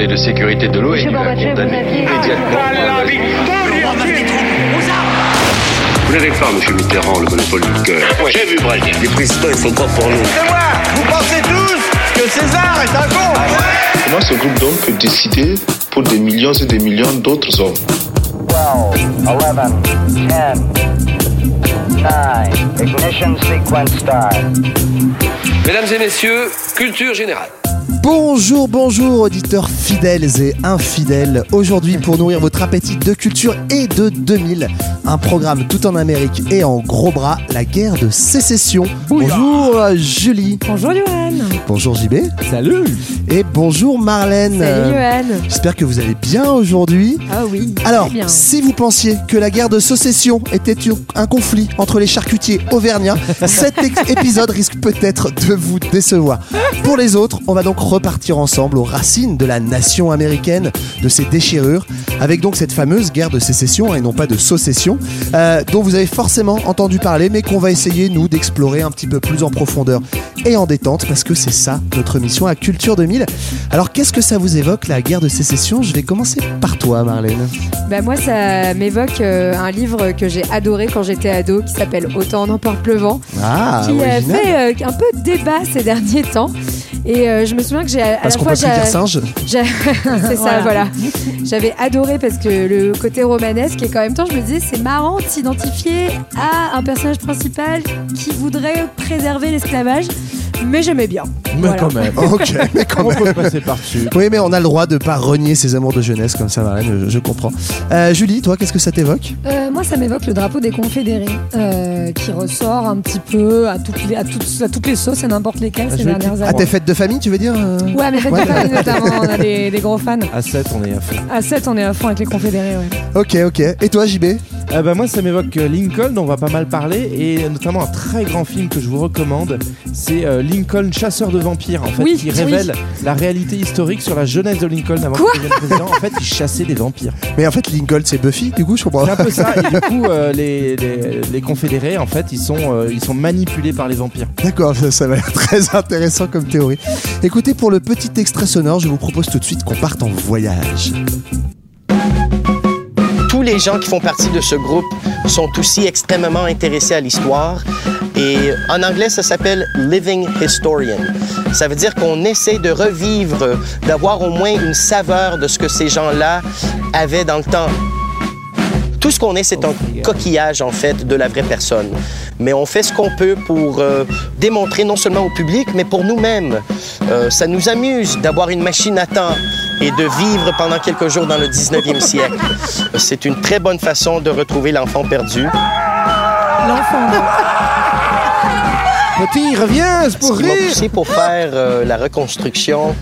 Conseil de sécurité de l'ONU a condamné immédiatement. Vous n'avez pas, M. Mitterrand, le monopole du cœur. J'ai vu Brasier. Les présidents, ils sont pas pour nous. C'est moi Vous pensez tous que César est un con Comment ce groupe d'hommes peut décider pour des millions et des millions d'autres hommes 12, 11, 10, 9, ignition sequence start. Mesdames et messieurs, culture générale. Bonjour, bonjour auditeurs fidèles et infidèles. Aujourd'hui pour nourrir votre appétit de culture et de 2000, un programme tout en Amérique et en gros bras, la guerre de sécession. Bonjour euh, Julie. Bonjour Johan. Bonjour JB. Salut Et bonjour Marlène. Salut Johan. J'espère que vous allez bien aujourd'hui. Ah oui. Alors, bien. si vous pensiez que la guerre de sécession était un conflit entre les charcutiers auvergnats, cet épisode risque peut-être de vous décevoir. Pour les autres, on va donc repartir ensemble aux racines de la nation américaine, de ses déchirures, avec donc cette fameuse guerre de sécession, hein, et non pas de saucession, euh, dont vous avez forcément entendu parler, mais qu'on va essayer, nous, d'explorer un petit peu plus en profondeur et en détente, parce que c'est ça notre mission à Culture 2000. Alors, qu'est-ce que ça vous évoque, la guerre de sécession? Je vais commencer par toi, Marlène. Bah, moi, ça m'évoque euh, un livre que j'ai adoré quand j'étais ado qui s'appelle Autant en emporte le vent, Ah, qui a fait euh, un peu débat ces derniers temps. Et euh, je me souviens que j'ai à Parce la fois j'ai- singe. c'est ça, voilà. J'avais adoré parce que le côté romanesque et qu'en même temps je me disais c'est marrant de s'identifier à un personnage principal qui voudrait préserver l'esclavage, mais j'aimais bien. Mais Voilà. quand même. Ok, mais quand On peut même. passer par-dessus? Oui, mais on a le droit de pas renier ses amours de jeunesse comme ça, Marlène, je, je comprends. Euh, Julie, toi, qu'est-ce que ça t'évoque? Euh, moi, ça m'évoque le drapeau des confédérés, euh, qui ressort un petit peu à toutes les, à toutes, à toutes les sauces et n'importe lesquelles Ah, ces dernières À années. tes fêtes de famille, tu veux dire euh Ouais, mais faites Ouais. famille, notamment, on a des, des gros fans. À 7, on est à fond. À 7, on est à fond avec les confédérés, ouais. Ok, ok. Et toi, JB Euh, bah, moi, ça m'évoque euh, Lincoln, dont on va pas mal parler, et notamment un très grand film que je vous recommande. C'est euh, Lincoln, chasseur de vampires, en fait, Oui, qui oui. révèle la réalité historique sur la jeunesse de Lincoln avant qu'il devienne président. En fait, il chassait des vampires. Mais en fait, Lincoln, c'est Buffy, du coup, je comprends. C'est un peu ça. Et du coup, euh, les, les, les confédérés, en fait, ils sont, euh, ils sont manipulés par les vampires. D'accord, ça, ça va être très intéressant comme théorie. Écoutez, pour le petit extrait sonore, je vous propose tout de suite qu'on parte en voyage. Tous les gens qui font partie de ce groupe sont aussi extrêmement intéressés à l'histoire. Et en anglais, ça s'appelle Living Historian. Ça veut dire qu'on essaie de revivre, d'avoir au moins une saveur de ce que ces gens-là avaient dans le temps. Tout ce qu'on est, c'est un coquillage, en fait, de la vraie personne. Mais on fait ce qu'on peut pour euh, démontrer non seulement au public, mais pour nous-mêmes. Euh, ça nous amuse d'avoir une machine à temps et de vivre pendant quelques jours dans le 19e siècle. C'est une très bonne façon de retrouver l'enfant perdu. L'enfant. Petit, reviens, c'est Ce pour qui m'a rire poussé pour faire euh, la reconstruction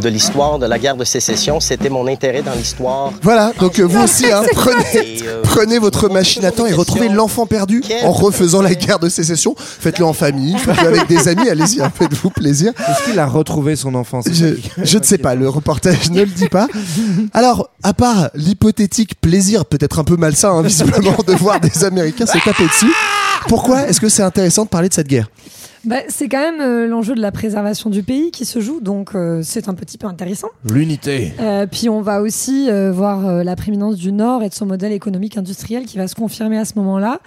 de l'histoire de la guerre de sécession, c'était mon intérêt dans l'histoire. Voilà, donc euh, vous aussi, hein, prenez, euh, prenez votre machine à temps et retrouvez l'enfant perdu en refaisant la guerre de sécession. Faites-le en famille, faites-le avec des amis, allez-y, hein, faites-vous plaisir. Est-ce qu'il a retrouvé son enfance Je, je ne sais pas, le reportage ne le dit pas. Alors, à part l'hypothétique plaisir, peut-être un peu malsain, hein, visiblement, de voir des Américains se taper dessus, pourquoi est-ce que c'est intéressant de parler de cette guerre? Bah, c'est quand même euh, l'enjeu de la préservation du pays qui se joue, donc euh, c'est un petit peu intéressant. L'unité. Euh, puis on va aussi euh, voir euh, la prééminence du Nord et de son modèle économique industriel qui va se confirmer à ce moment-là.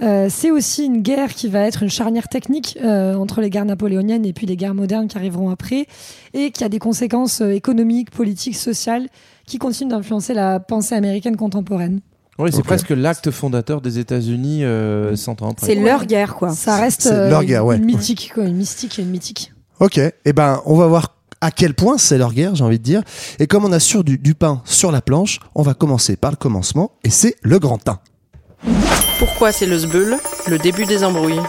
Euh, c'est aussi une guerre qui va être une charnière technique euh, entre les guerres napoléoniennes et puis les guerres modernes qui arriveront après, et qui a des conséquences économiques, politiques, sociales, qui continuent d'influencer la pensée américaine contemporaine. Oui, c'est presque l'acte fondateur des États-Unis euh, 100 ans après. C'est leur guerre, quoi. Ça reste C'est euh, leur guerre, ouais. une mythique, quoi, une mystique et une mythique. Ok, et ben on va voir à quel point c'est leur guerre, j'ai envie de dire. Et comme on a sur du, du pain sur la planche, on va commencer par le commencement, et c'est le grand teint. Pourquoi c'est le sbeul Le début des embrouilles?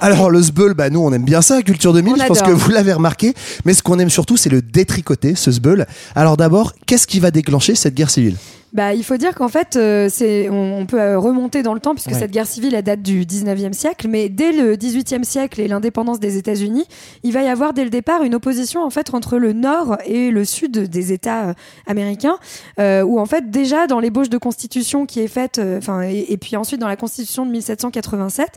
Alors le sbeul, bah nous on aime bien ça, Culture 2000, On je pense adore. que vous l'avez remarqué, mais ce qu'on aime surtout c'est le détricoter, ce sbeul. Alors d'abord, qu'est-ce qui va déclencher cette guerre civile? Bah, il faut dire qu'en fait, euh, c'est, on, on peut euh, remonter dans le temps puisque Ouais. cette guerre civile elle date du 19e siècle, mais dès le 18e siècle et l'indépendance des États-Unis, il va y avoir dès le départ une opposition en fait entre le nord et le sud des États euh, américains, euh, où en fait déjà dans l'ébauche de constitution qui est faite, euh, enfin et, et puis ensuite dans la constitution de 1787,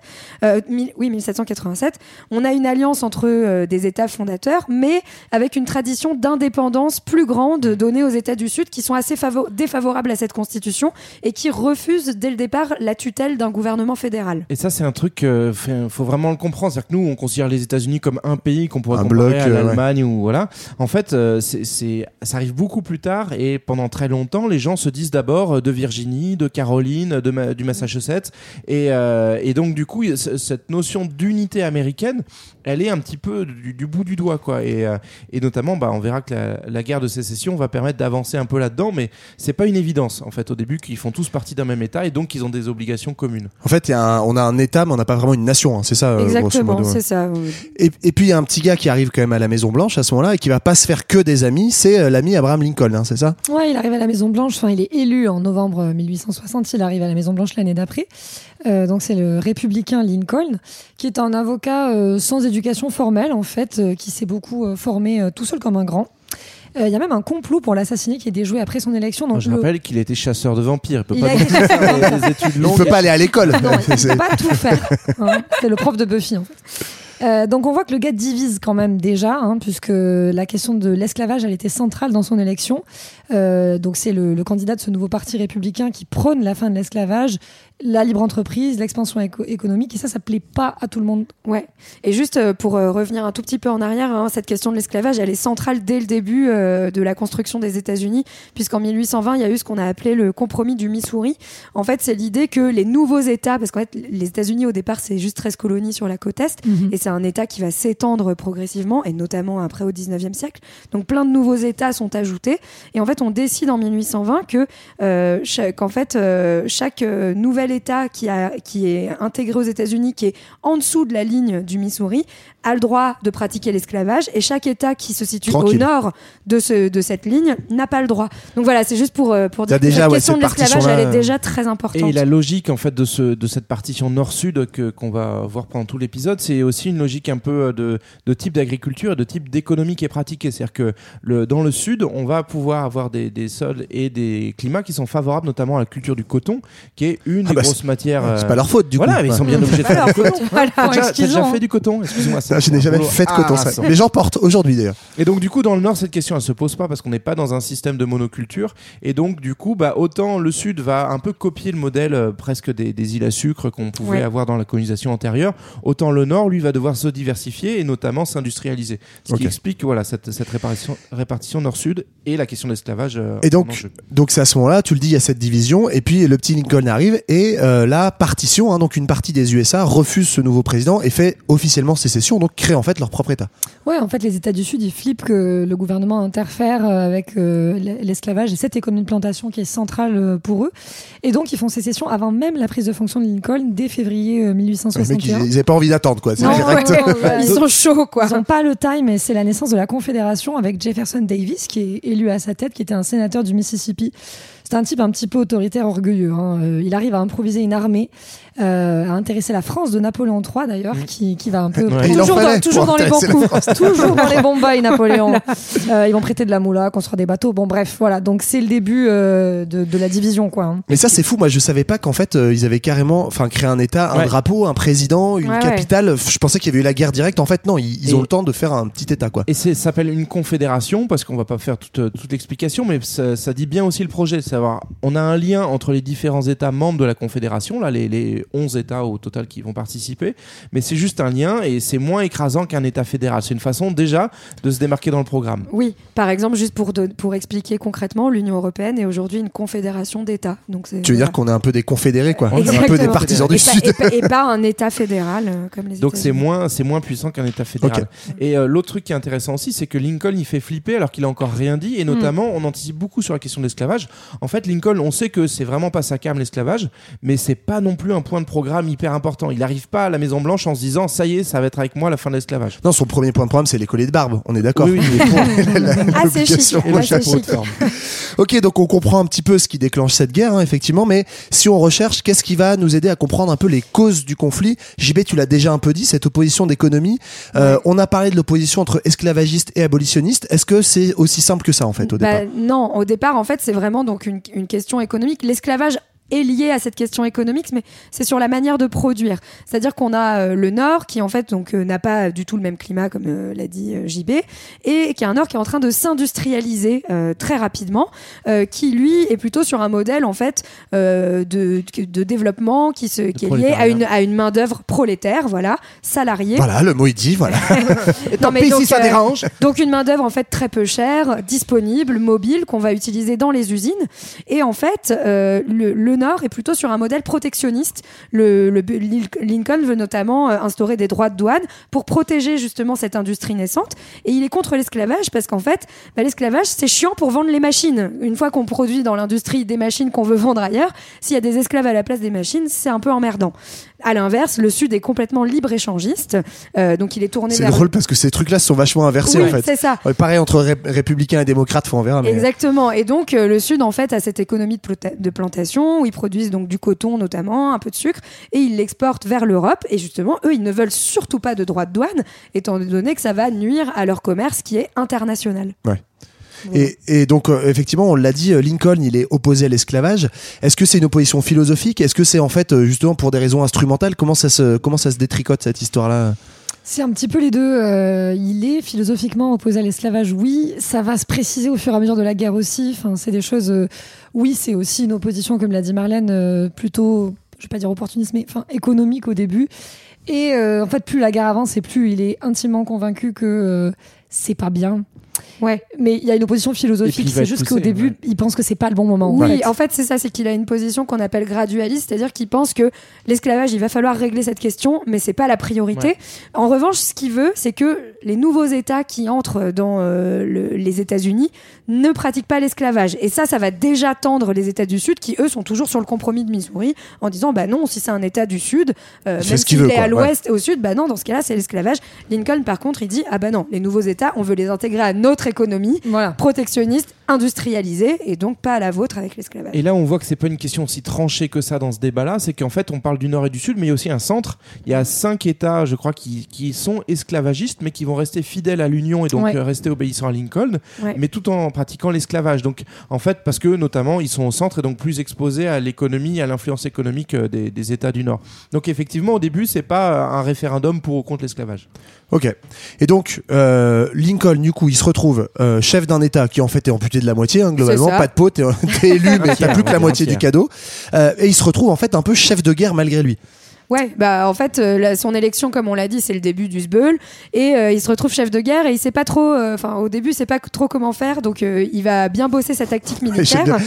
euh, mille- oui 1787, on a une alliance entre des États fondateurs, mais avec une tradition d'indépendance plus grande donnée aux États du Sud qui sont assez favo- défavorables à cette constitution et qui refusent dès le départ la tutelle d'un gouvernement fédéral. Et ça, c'est un truc, euh, fait- faut vraiment le comprendre. C'est-à-dire que nous, on considère les États-Unis comme un pays qu'on pourrait Un comparer bloc, à euh, ouais. l'Allemagne ou voilà. En fait, euh, c'est, ça arrive beaucoup plus tard et pendant très longtemps, les gens se disent d'abord euh, de Virginie, de Caroline, de Ma- du Massachusetts et, euh, et donc du coup, cette notion d'unité américaine, elle est un petit peu du, du bout du doigt quoi. Et, euh, et notamment, bah, on verra que la, la guerre de sécession va permettre d'avancer un peu là-dedans, mais c'est pas une évidence en fait au début qu'ils font tous partie d'un même État et donc ils ont des obligations communes. En fait, il y a un- on a un État, mais on n'a pas vraiment une nation. hein, c'est ça, euh, Exactement, ouais. c'est ça. Et, et puis il y a un petit gars qui arrive quand même à la Maison Blanche à ce moment-là et qui va pas se faire que des amis. C'est euh, l'ami Abraham Lincoln, hein, c'est ça? Ouais, il arrive à la Maison Blanche. Enfin, il est élu en novembre 1860. Il arrive à la Maison Blanche l'année d'après. Euh, donc c'est le républicain Lincoln, qui est un avocat euh, sans éducation formelle en fait, euh, qui s'est beaucoup euh, formé euh, tout seul comme un grand. Euh, Il y a même un complot pour l'assassiner qui est déjoué après son élection. Donc je le- rappelle qu'il été chasseur de vampires. Il peut Il pas de faire vampires. des études Il longues. peut pas aller à l'école. Non, il C'est- peut pas tout faire. hein. C'est le prof de Buffy en fait. Euh, donc on voit que le gars divise quand même déjà, hein, puisque la question de l'esclavage, elle était centrale dans son élection. Euh, donc c'est le, le candidat de ce nouveau parti républicain qui prône la fin de l'esclavage, la libre entreprise, l'expansion éco- économique, et ça, ça plaît pas à tout le monde. Ouais. Et juste euh, pour euh, revenir un tout petit peu en arrière, hein, cette question de l'esclavage, elle est centrale dès le début euh, de la construction des États-Unis, puisqu'en 1820, il y a eu ce qu'on a appelé le compromis du Missouri. En fait, c'est l'idée que les nouveaux États, parce qu'en fait, les États-Unis au départ, c'est juste 13 colonies sur la côte est, Mhm. et c'est un État qui va s'étendre progressivement, et notamment après au 19e siècle. Donc plein de nouveaux États sont ajoutés, et en fait, on décide en 1820 que euh, qu'en fait, chaque euh, nouvel qui est intégré aux États-Unis, qui est en dessous de la ligne du Missouri, a le droit de pratiquer l'esclavage, et chaque État qui se situe Tranquille. au nord de, ce, de cette ligne n'a pas le droit. Donc voilà, c'est juste pour, euh, pour dire que ouais, question de l'esclavage, elle est euh, déjà très importante. Et la logique en fait de ce de cette partition nord-sud que qu'on va voir pendant tout l'épisode, c'est aussi une logique un peu de, de type d'agriculture et de type d'économie qui est pratiquée. C'est-à-dire que le, dans le sud, on va pouvoir avoir des, des sols et des climats qui sont favorables, notamment à la culture du coton, qui est une Ah des bah, grosses matières. c'est euh, pas leur faute, du voilà, coup. mais ils sont bien obligés de faire du coton. Voilà. T'as déjà, t'as excusez, déjà fait du coton Excuse-moi. c'est Ah, je n'ai jamais boulot fait de coton. harassant. Les gens portent aujourd'hui d'ailleurs. Et donc du coup dans le nord cette question elle se pose pas parce qu'on n'est pas dans un système de monoculture et donc du coup bah autant le sud va un peu copier le modèle euh, presque des, des îles à sucre qu'on pouvait Ouais. avoir dans la colonisation antérieure autant le nord lui va devoir se diversifier et notamment s'industrialiser ce qui explique voilà cette, cette répartition, répartition nord-sud et la question de l'esclavage euh, Et donc, donc c'est à ce moment-là, tu le dis, il y a cette division, et puis le petit Lincoln arrive, et euh, la partition, hein, donc une partie des USA refuse ce nouveau président et fait officiellement sécession, donc crée en fait leur propre État. Ouais, en fait, les États du Sud, ils flippent que le gouvernement interfère euh, avec euh, l'esclavage et cette économie de plantation qui est centrale euh, pour eux. Et donc, ils font sécession avant même la prise de fonction de Lincoln, dès février euh, Les mecs, ils 1861. n'avaient pas envie d'attendre, quoi. C'est Non, direct. ouais, ouais, ouais. Ils sont chauds, quoi. Ils n'ont pas le time et c'est la naissance de la Confédération avec Jefferson Davis qui est élu à sa tête, qui était un sénateur du Mississippi. C'est un type un petit peu autoritaire, orgueilleux. hein. Euh, Il arrive à improviser une armée, euh, à intéresser la France de Napoléon III d'ailleurs, qui, qui va un peu Ouais. Toujours, dans, toujours dans les bons coups, toujours dans les bons bails Napoléon. Euh, ils vont prêter de la moula, construire des bateaux. Bon bref, voilà. Donc c'est le début euh, de, de la division, quoi. hein. Mais ça, c'est fou. Moi, je savais pas qu'en fait, euh, ils avaient carrément, enfin, créé un État, un Ouais. drapeau, un président, une Ouais, ouais. capitale. Je pensais qu'il y avait eu la guerre directe. En fait, non, ils, ils ont le temps de faire un petit État, quoi. Et ça s'appelle une confédération parce qu'on va pas faire toute, toute l'explication, mais ça, ça dit bien aussi le projet. Savoir, on a un lien entre les différents États membres de la confédération, là les, les 11 États au total qui vont participer, mais c'est juste un lien et c'est moins écrasant qu'un État fédéral. C'est une façon déjà de se démarquer dans le programme. Oui, par exemple, juste pour, pour expliquer concrètement, l'Union européenne est aujourd'hui une confédération d'États. Donc c'est- Tu veux voilà. dire qu'on est un peu des confédérés, quoi. Un peu Exactement. des partisans du et Sud. et pas- et pas un État fédéral euh, comme les Donc c'est États-Unis. moins, c'est moins puissant qu'un État fédéral. Et euh, l'autre truc qui est intéressant aussi, c'est que Lincoln il fait flipper alors qu'il a encore rien dit, et notamment on anticipe beaucoup sur la question de l'esclavage. En en fait, Lincoln, on sait que c'est vraiment pas sa cam l'esclavage, mais c'est pas non plus un point de programme hyper important. Il n'arrive pas à la Maison Blanche en se disant ça y est, ça va être avec moi la fin de l'esclavage. Non, son premier point de programme, c'est les colliers de barbe. On est d'accord. Oui, oui. Il est pour la- Ah, c'est chic. Ah, chic. Ok, donc on comprend un petit peu ce qui déclenche cette guerre, hein, effectivement, mais si on recherche, qu'est-ce qui va nous aider à comprendre un peu les causes du conflit? JB, tu l'as déjà un peu dit, cette opposition d'économie. Euh, On a parlé de l'opposition entre esclavagistes et abolitionnistes. Est-ce que c'est aussi simple que ça, en fait, au Bah, départ? non, au départ, en fait, c'est vraiment donc une, une question économique. L'esclavage est lié à cette question économique, mais c'est sur la manière de produire. C'est-à-dire qu'on a euh, le Nord qui en fait donc euh, n'a pas du tout le même climat comme euh, l'a dit JB et qui est un Nord qui est en train de s'industrialiser très rapidement, qui lui est plutôt sur un modèle en fait de, de développement qui se qui est lié à une à une main d'œuvre prolétaire, voilà, salariée. Voilà, le mot est dit, voilà. Non, mais donc, si ça dérange. Donc une main d'œuvre en fait très peu chère, disponible, mobile, qu'on va utiliser dans les usines. Et en fait, le, le Nord est plutôt sur un modèle protectionniste. Le, Lincoln veut notamment euh, instaurer des droits de douane pour protéger justement cette industrie naissante. Et il est contre l'esclavage parce qu'en fait, bah, l'esclavage c'est chiant pour vendre les machines. Une fois qu'on produit dans l'industrie des machines qu'on veut vendre ailleurs, s'il y a des esclaves à la place des machines, c'est un peu emmerdant. À l'inverse, le Sud est complètement libre-échangiste, euh, donc il est tourné C'est vers drôle parce que ces trucs-là sont vachement inversés, Oui, en fait. c'est ça. Ouais, pareil entre ré- républicains et démocrates, faut en verra. Mais... Exactement. Et donc, euh, le Sud, en fait, a cette économie de, plota- de plantation où ils produisent donc du coton notamment, un peu de sucre, et ils l'exportent vers l'Europe. Et justement, eux, ils ne veulent surtout pas de droits de douane, étant donné que ça va nuire à leur commerce qui est international. Ouais. Et, donc, euh, effectivement, on l'a dit, euh, Lincoln, il est opposé à l'esclavage. Est-ce que c'est une opposition philosophique? Est-ce que c'est en fait euh, justement pour des raisons instrumentales? Comment ça se, comment ça se détricote cette histoire-là? C'est un petit peu les deux. Il est philosophiquement opposé à l'esclavage, oui. Ça va se préciser au fur et à mesure de la guerre aussi. Enfin, c'est des choses. oui, c'est aussi une opposition, comme l'a dit Marlène, plutôt, je vais pas dire opportuniste, mais enfin économique au début. Et en fait, plus la guerre avance, et plus il est intimement convaincu que c'est pas bien. Ouais. Mais il y a une opposition philosophique. C'est juste qu'au début, ouais. il pense que c'est pas le bon moment. Oui, en en fait, c'est ça, c'est qu'il a une position qu'on appelle gradualiste, c'est-à-dire qu'il pense que l'esclavage, il va falloir régler cette question, mais c'est pas la priorité. Ouais. En revanche, ce qu'il veut, c'est que les nouveaux États qui entrent dans euh, le- les États-Unis ne pratiquent pas l'esclavage. Et ça, ça va déjà tendre les États du Sud, qui eux sont toujours sur le compromis de Missouri, en disant bah non, si c'est un État du Sud, euh, même s'il est quoi, à ouais. l'Ouest et au Sud, bah non, dans ce cas-là, c'est l'esclavage. Lincoln, par contre, il dit ah bah non, les nouveaux États, on veut les intégrer à notre économie Voilà. protectionniste, industrialisée, et donc pas à la vôtre avec l'esclavage. Et là, on voit que c'est pas une question aussi tranchée que ça dans ce débat-là. C'est qu'en fait, on parle du Nord et du Sud, mais il y a aussi un centre. Il y a cinq États, je crois, qui, qui sont esclavagistes, mais qui vont rester fidèles à l'Union et donc Ouais. euh, rester obéissants à Lincoln, Ouais. mais tout en pratiquant l'esclavage. Donc, en fait, parce que notamment, ils sont au centre et donc plus exposés à l'économie, à l'influence économique euh, des, des États du Nord. Donc, effectivement, au début, c'est pas un référendum pour ou contre l'esclavage. Ok. Et donc, euh, Lincoln, du coup, il se retrouve euh, chef d'un État qui en fait est amputé de la moitié, hein, globalement. Pas de peau, t'es élu, mais t'as plus que la moitié du cadeau. Euh, et il se retrouve en fait un peu chef de guerre malgré lui. Ouais, bah en fait, euh, la- son élection, comme on l'a dit, c'est le début du SBEUL, et euh, il se retrouve chef de guerre et il sait pas trop, euh, enfin au début, il sait pas trop comment faire, donc euh, il va bien bosser sa tactique militaire. bien.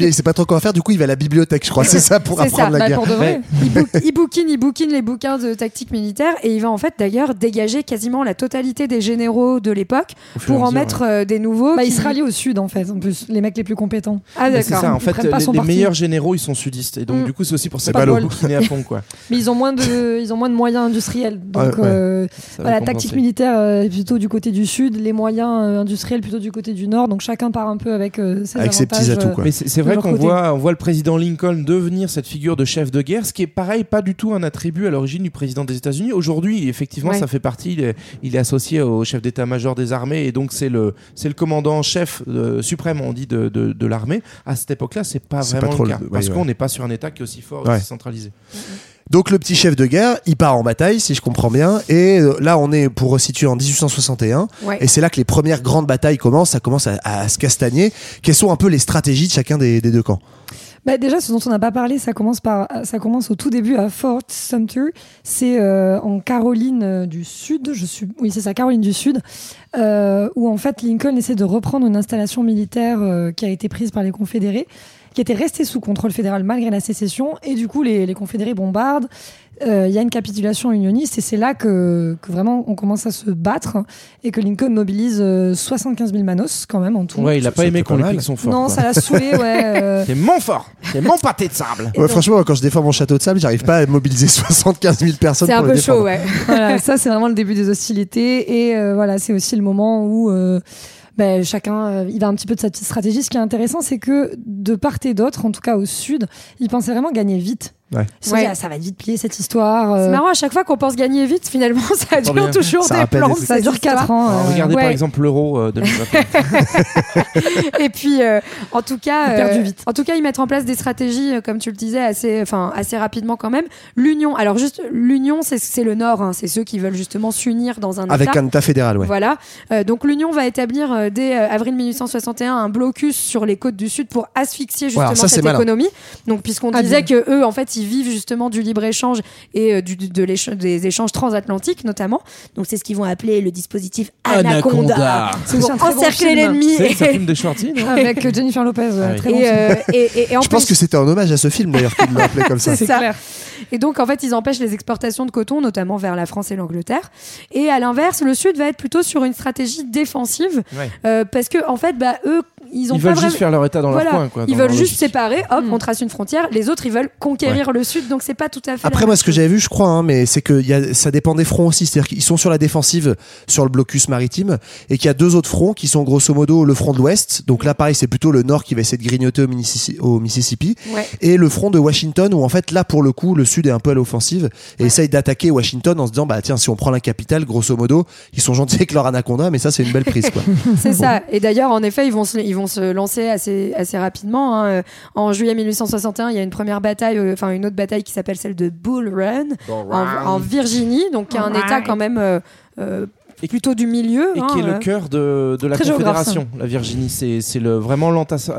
il, sait pas trop quoi faire, du coup, il va à la bibliothèque, je crois. C'est ça pour C'est apprendre ça, la Bah, guerre. pour de vrai. Il, bou- il bouquine, il bouquine les bouquins de tactique militaire et il va en fait d'ailleurs dégager quasiment la totalité des généraux de l'époque pour en mettre euh, des nouveaux. Bah, qui- il se rallie au sud en fait, en plus, les mecs les plus compétents. Ah d'accord. ça, en Ils fait, les, meilleurs généraux, ils sont sudistes. Et donc, Mm. du coup, c'est aussi pour ça qu'ils à fond, quoi. Mais ils ont moins de, ils ont moins de moyens industriels. Donc, Ouais, ouais. euh, voilà, tactique militaire euh, est plutôt du côté du sud, les moyens euh, industriels plutôt du côté du nord. Donc chacun part un peu avec euh, ses Avec ses petits atouts, euh, quoi. Mais c'est vrai qu'on voit, on voit le président Lincoln devenir cette figure de chef de guerre, ce qui est pareil, pas du tout un attribut à l'origine du président des États-Unis. Aujourd'hui, effectivement, Ouais. ça fait partie. Il est, il est associé au chef d'état-major des armées et donc c'est le, c'est le commandant chef euh, suprême, on dit, de, de, de l'armée. À cette époque-là, c'est pas vraiment pas le le- cas ouais, parce ouais. qu'on n'est pas sur un État qui est aussi fort, aussi centralisé. Donc le petit chef de guerre, il part en bataille, si je comprends bien. Et euh, là, on est pour resituer en 1861. Ouais. Et c'est là que les premières grandes batailles commencent. Ça commence à, à se castagner. Quelles sont un peu les stratégies de chacun des, des deux camps? Bah, déjà, ce dont on n'a pas parlé, ça commence, par, ça commence au tout début à Fort Sumter. C'est euh, en Caroline euh, du Sud, je suis, oui, c'est ça, Caroline du Sud, euh, où en fait Lincoln essaie de reprendre une installation militaire euh, qui a été prise par les Confédérés, qui était restée sous contrôle fédéral malgré la sécession. Et du coup, les, les Confédérés bombardent. euh, il y a une capitulation unioniste et c'est là que, que vraiment on commence à se battre et que Lincoln mobilise euh, 75 000 manos quand même en tout. Ouais, il a pas aimé qu'on lui pique son fort. non, quoi. ça l'a saoulé, ouais. euh, C'est mon fort, c'est mon pâté de sable. Ouais, franchement, quand je défends mon château de sable, j'arrive pas à mobiliser 75 000 personnes C'est un peu chaud, ouais. voilà, ça c'est vraiment le début des hostilités et euh, voilà, c'est aussi le moment où euh, ben, chacun euh, il va un petit peu de sa petite stratégie. Ce qui est intéressant, c'est que de part et d'autre, en tout cas au sud, ils pensaient vraiment gagner vite. Ouais. Ils se sont Ouais. dit, ah, ça va vite plier cette histoire. euh, C'est marrant, à chaque fois qu'on pense gagner vite, finalement, ça dure bien. toujours Ça des plans. ça dure 4 histoire. ans. Alors, euh, regardez par exemple l'euro euh, 2021. Et puis, euh, en tout cas, vite. en tout cas, ils mettent en place des stratégies, euh, comme tu le disais, assez, enfin, assez rapidement quand même. L'union, alors juste l'union, c'est c'est le Nord, hein, c'est ceux qui veulent justement s'unir dans un Avec État. un état fédéral, ouais. Voilà. Euh, donc l'Union va établir euh, dès euh, avril 1861 un blocus sur les côtes du Sud pour asphyxier justement alors ça, c'est cette économie. Donc puisqu'on Ah, disait bien. que eux en fait ils vivent justement du libre échange et euh, du, de l'écha- des échanges transatlantiques notamment. Donc c'est ce qu'ils vont appeler le dispositif Anaconda. Anaconda. C'est Pour bon encercler l'ennemi. C'est un film de Schwarty, non Avec euh, Jennifer Lopez, ouais, Ah oui. très bon et, euh, et- et- et en Je pense plus- que c'était un hommage à ce film d'ailleurs qu'il l'a appelé comme ça. C'est clair. Et donc, en fait, ils empêchent les exportations de coton, notamment vers la France et l'Angleterre. Et à l'inverse, le Sud va être plutôt sur une stratégie défensive, Ouais. euh, parce que, en fait, bah, eux, ils ont Ils pas veulent vraiment. juste faire leur état dans Voilà. leur coin. Quoi, ils dans veulent juste séparer, hop, Mm. on trace une frontière. Les autres, ils veulent conquérir le Sud, donc c'est pas tout à fait. Après, moi, ce que j'avais vu, je crois, hein, mais c'est que il y a, ça dépend des fronts aussi. C'est-à-dire qu'ils sont sur la défensive sur le blocus maritime et qu'il y a deux autres fronts qui sont grosso modo le front de l'Ouest. Donc là, pareil, c'est plutôt le Nord qui va essayer de grignoter au, Mississi- au Mississippi. Ouais. Et le front de Washington où en fait, là, pour le coup, le Sud est un peu à l'offensive et essaye d'attaquer Washington en se disant, bah tiens, si on prend la capitale, grosso modo, ils sont gentils avec leur anaconda, mais ça, c'est une belle prise, quoi. C'est ça. Et d'ailleurs, en effet, ils vont se, ils vont se lancer assez, assez rapidement. hein. Euh, En juillet 1861, il y a une première bataille, euh, enfin une autre bataille qui s'appelle celle de Bull Run en, en Virginie, donc qui est un. État quand même euh, euh, plutôt du milieu. Et hein, qui est euh. le cœur de, de la Très géographe, Confédération, la Virginie. C'est c'est le, vraiment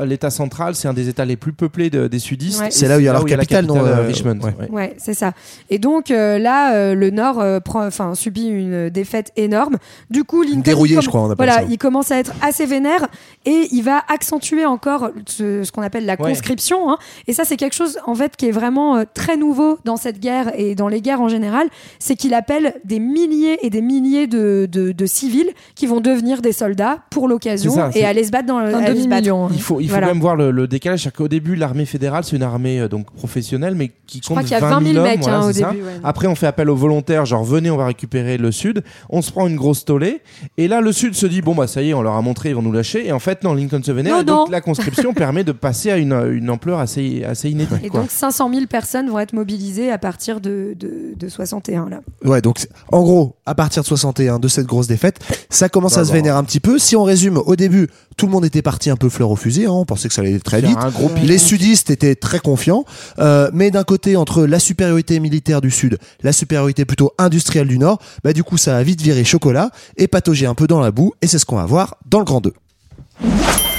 l'État central, c'est un des États les plus peuplés de- des sudistes. Ouais. Et C'est là où il y a leur la capitale, non, capitale, euh, Richmond. ouais. ouais. Ouais, c'est ça. Et donc euh, là, euh, le Nord euh, prend, enfin, subit une défaite énorme. Du coup, Lincoln, Dérouillé, il com- je crois, on voilà, ça. il commence à être assez vénère et il va accentuer encore ce, ce qu'on appelle la Ouais. conscription. hein. Et ça, c'est quelque chose en fait qui est vraiment euh, très nouveau dans cette guerre et dans les guerres en général. C'est qu'il appelle des milliers et des milliers de, de, de civils qui vont devenir des soldats pour l'occasion C'est et c'est- aller se battre dans le Un demi-million. Il faut, il faut Voilà. quand même voir le, le décalage. C'est-à-dire qu'au début, l'armée fédérale, c'est une armée euh, donc professionnelle, mais qui Je compte crois qu'il y a 20 20 000 mecs hommes, voilà, hein, au c'est début. ouais. Après, on fait appel aux volontaires, genre venez, on va récupérer le Sud. On se prend une grosse tollée. Et là, le Sud se dit, bon, bah ça y est, on leur a montré, ils vont nous lâcher. Et en fait, non, Lincoln se vénère. Donc, non. la conscription permet de passer à une, une ampleur assez, assez inédite. Et quoi. donc 500 000 personnes vont être mobilisées à partir de, de, de 61 là. Ouais, donc c'est- en gros, à partir de 61, de cette grosse défaite, ça commence à se vénérer un petit peu. Si on résume, au début, tout le monde était parti un peu fleur au fusil, hein, on pensait que ça allait très vite. un gros pic. Les sudistes étaient très confiants, euh, mais d'un côté, entre la supériorité militaire du sud, la supériorité plutôt industrielle du nord, bah du coup, ça a vite viré chocolat et patauger un peu dans la boue, et c'est ce qu'on va voir dans le grand 2.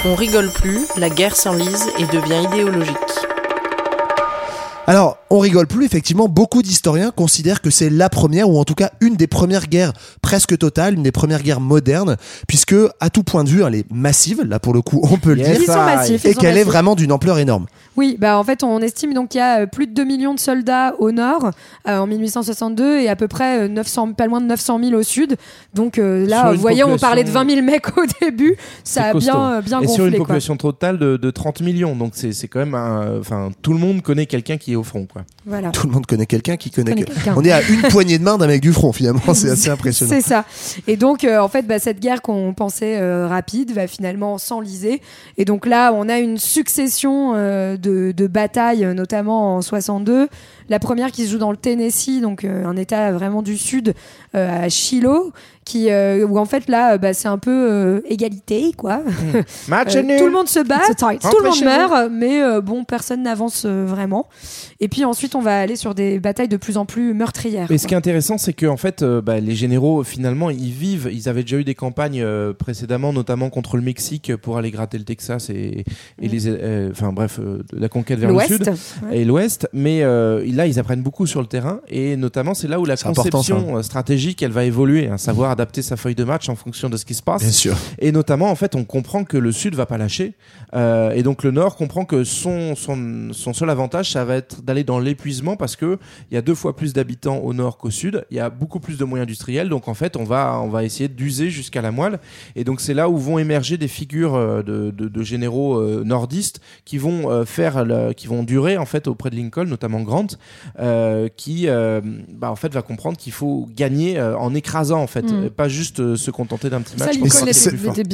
On rigole plus, la guerre s'enlise et devient idéologique. On rigole plus, effectivement, beaucoup d'historiens considèrent que c'est la première, ou en tout cas une des premières guerres presque totales, une des premières guerres modernes, puisque, à tout point de vue, elle est massive, là pour le coup, on peut le dire, massifs. et qu'elle est vraiment d'une ampleur énorme. Oui, bah en fait on estime donc qu'il y a euh, plus de 2 millions de soldats au nord euh, en 1862 et à peu près euh, 900, pas loin de 900 000 au sud. Donc euh, là, vous voyez, on parlait de 20 000 mecs au début, ça a costaud. bien, euh, bien et sur une gonflé. Quoi. population totale de, de 30 millions. Donc c'est c'est quand même. Enfin, tout le monde connaît quelqu'un qui est au front. Quoi. Voilà. Tout le monde connaît quelqu'un qui connaît. Connaît que- quelqu'un. On est à une poignée de main d'un mec du front, finalement, c'est assez impressionnant. C'est ça. Et donc, euh, en fait, bah, cette guerre qu'on pensait euh, rapide va finalement s'enliser. Et donc là, on a une succession euh, de, de batailles, euh, notamment en 62. La première qui se joue dans le Tennessee, donc euh, un État vraiment du sud, euh, à Shiloh, qui, euh, où en fait là, bah, c'est un peu euh, égalité, quoi. Match Euh, nul. tout le monde se bat, It's a tight. tout le monde meurt, mais euh, bon, personne n'avance euh, vraiment. Et puis ensuite, on va aller sur des batailles de plus en plus meurtrières. Et ce qui est intéressant, c'est que en fait, euh, bah, les généraux, finalement, ils vivent. Ils avaient déjà eu des campagnes euh, précédemment, notamment contre le Mexique pour aller gratter le Texas et, et les, euh, enfin bref, euh, la conquête vers le sud Ouais. et l'Ouest. Mais euh, là, ils apprennent beaucoup sur le terrain et notamment, c'est là où la conception euh, stratégique, elle va évoluer, à savoir adapter sa feuille de match en fonction de ce qui se passe. Bien sûr. Et notamment, en fait, on comprend que le Sud va pas lâcher. Euh, et donc, le Nord comprend que son, son, son seul avantage, ça va être d'aller dans l'épuisement parce que il y a deux fois plus d'habitants au Nord qu'au Sud. Il y a beaucoup plus de moyens industriels. Donc, en fait, on va, on va essayer d'user jusqu'à la moelle. Et donc, c'est là où vont émerger des figures euh, de, de, de généraux euh, nordistes qui vont faire, le- qui vont durer, en fait, auprès de Lincoln, notamment Grant, qui, euh, bah, en fait, va comprendre qu'il faut gagner euh, en écrasant, en fait, Mm. et pas juste euh, se contenter d'un petit Ça, match.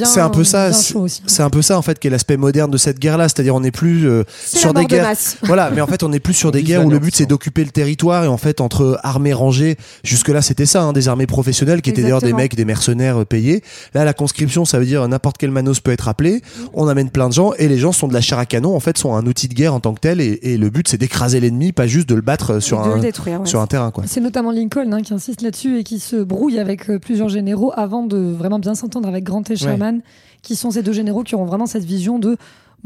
C'est un peu ça, c'est un peu ça en fait qui est l'aspect moderne de cette guerre-là, c'est-à-dire on n'est plus euh, sur des guerres. masse. Voilà, mais en fait on n'est plus sur des guerres où le but c'est d'occuper le territoire et en fait entre armées rangées, jusque là c'était ça, hein, des armées professionnelles qui étaient d'ailleurs des mecs, des mercenaires euh, payés. Là la conscription ça veut dire n'importe quel manos peut être appelé, on amène plein de gens et les gens sont de la chair à canon, en fait sont un outil de guerre en tant que tel et, et le but c'est d'écraser l'ennemi, pas juste de le battre sur de un le détruire. ouais. sur un terrain quoi. C'est notamment Lincoln hein, qui insiste là-dessus et qui se brouille avec euh, plusieurs généraux avant de vraiment bien s'entendre avec Grant et Sherman, qui sont ces deux généraux qui auront vraiment cette vision de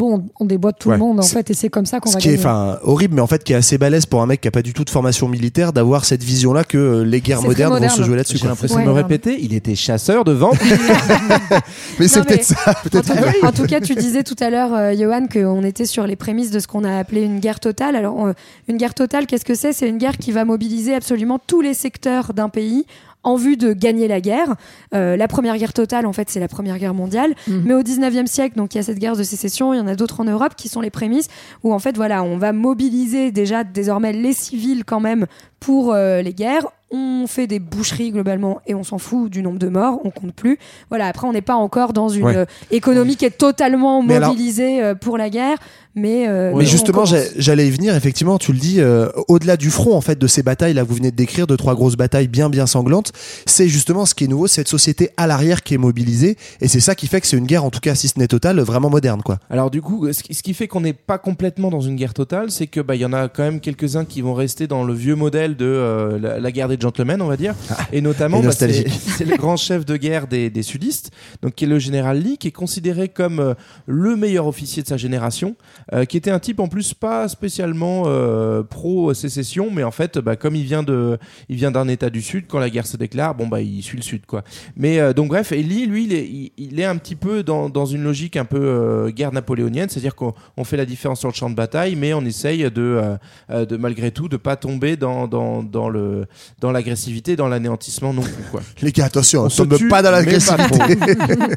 bon, on déboîte tout Ouais. le monde en fait et c'est comme ça qu'on Ce va qui est gagner. enfin horrible, mais en fait qui est assez balèze pour un mec qui a pas du tout de formation militaire d'avoir cette vision-là que euh, les guerres modernes vont se jouer là-dessus. J'ai l'impression Ouais. de me répéter, il était chasseur de ventes. Mais c'est peut-être ça, En peut-être. tout, cas, en tout cas, tu disais tout à l'heure, euh, Johan, qu'on était sur les prémices de ce qu'on a appelé une guerre totale. Alors, euh, une guerre totale, qu'est-ce que c'est? C'est une guerre qui va mobiliser absolument tous les secteurs d'un pays en vue de gagner la guerre. Euh, la première guerre totale, en fait, c'est la première guerre mondiale. Mhm. Mais au 19e siècle, donc il y a cette guerre de sécession, il y en a d'autres en Europe qui sont les prémices où, en fait, voilà, on va mobiliser déjà désormais les civils quand même pour euh, les guerres. On fait des boucheries globalement et on s'en fout du nombre de morts, on compte plus. Voilà, après on n'est pas encore dans une Ouais. euh, économie qui est totalement Mais mobilisée euh, pour la guerre, mais euh, justement, j'allais y venir. Effectivement, tu le dis. euh, Au-delà du front, en fait, de ces batailles là, que vous venez de décrire, de trois grosses batailles bien bien sanglantes, c'est justement ce qui est nouveau, cette société à l'arrière qui est mobilisée, et c'est ça qui fait que c'est une guerre, en tout cas, si ce n'est totale, vraiment moderne, quoi. Alors du coup, ce qui, ce qui fait qu'on n'est pas complètement dans une guerre totale, c'est que bah il y en a quand même quelques-uns qui vont rester dans le vieux modèle de euh, la, la guerre des gentlemen, on va dire, et notamment bah, c'est le grand chef de guerre des, des sudistes, donc qui est le général Lee, qui est considéré comme euh, le meilleur officier de sa génération, euh, qui était un type en plus pas spécialement euh, pro sécession, mais en fait, bah, comme il vient de, il vient d'un État du Sud, quand la guerre se déclare, bon bah il suit le Sud quoi. Mais donc bref, et Lee, lui, il est, il, il est un petit peu dans, dans une logique un peu guerre napoléonienne, c'est-à-dire qu'on on fait la différence sur le champ de bataille, mais on essaye de, de malgré tout de pas tomber dans, dans, dans le dans l'agressivité, dans l'anéantissement non plus quoi. Les gars, attention, On se tombe tue, pas dans l'agressivité.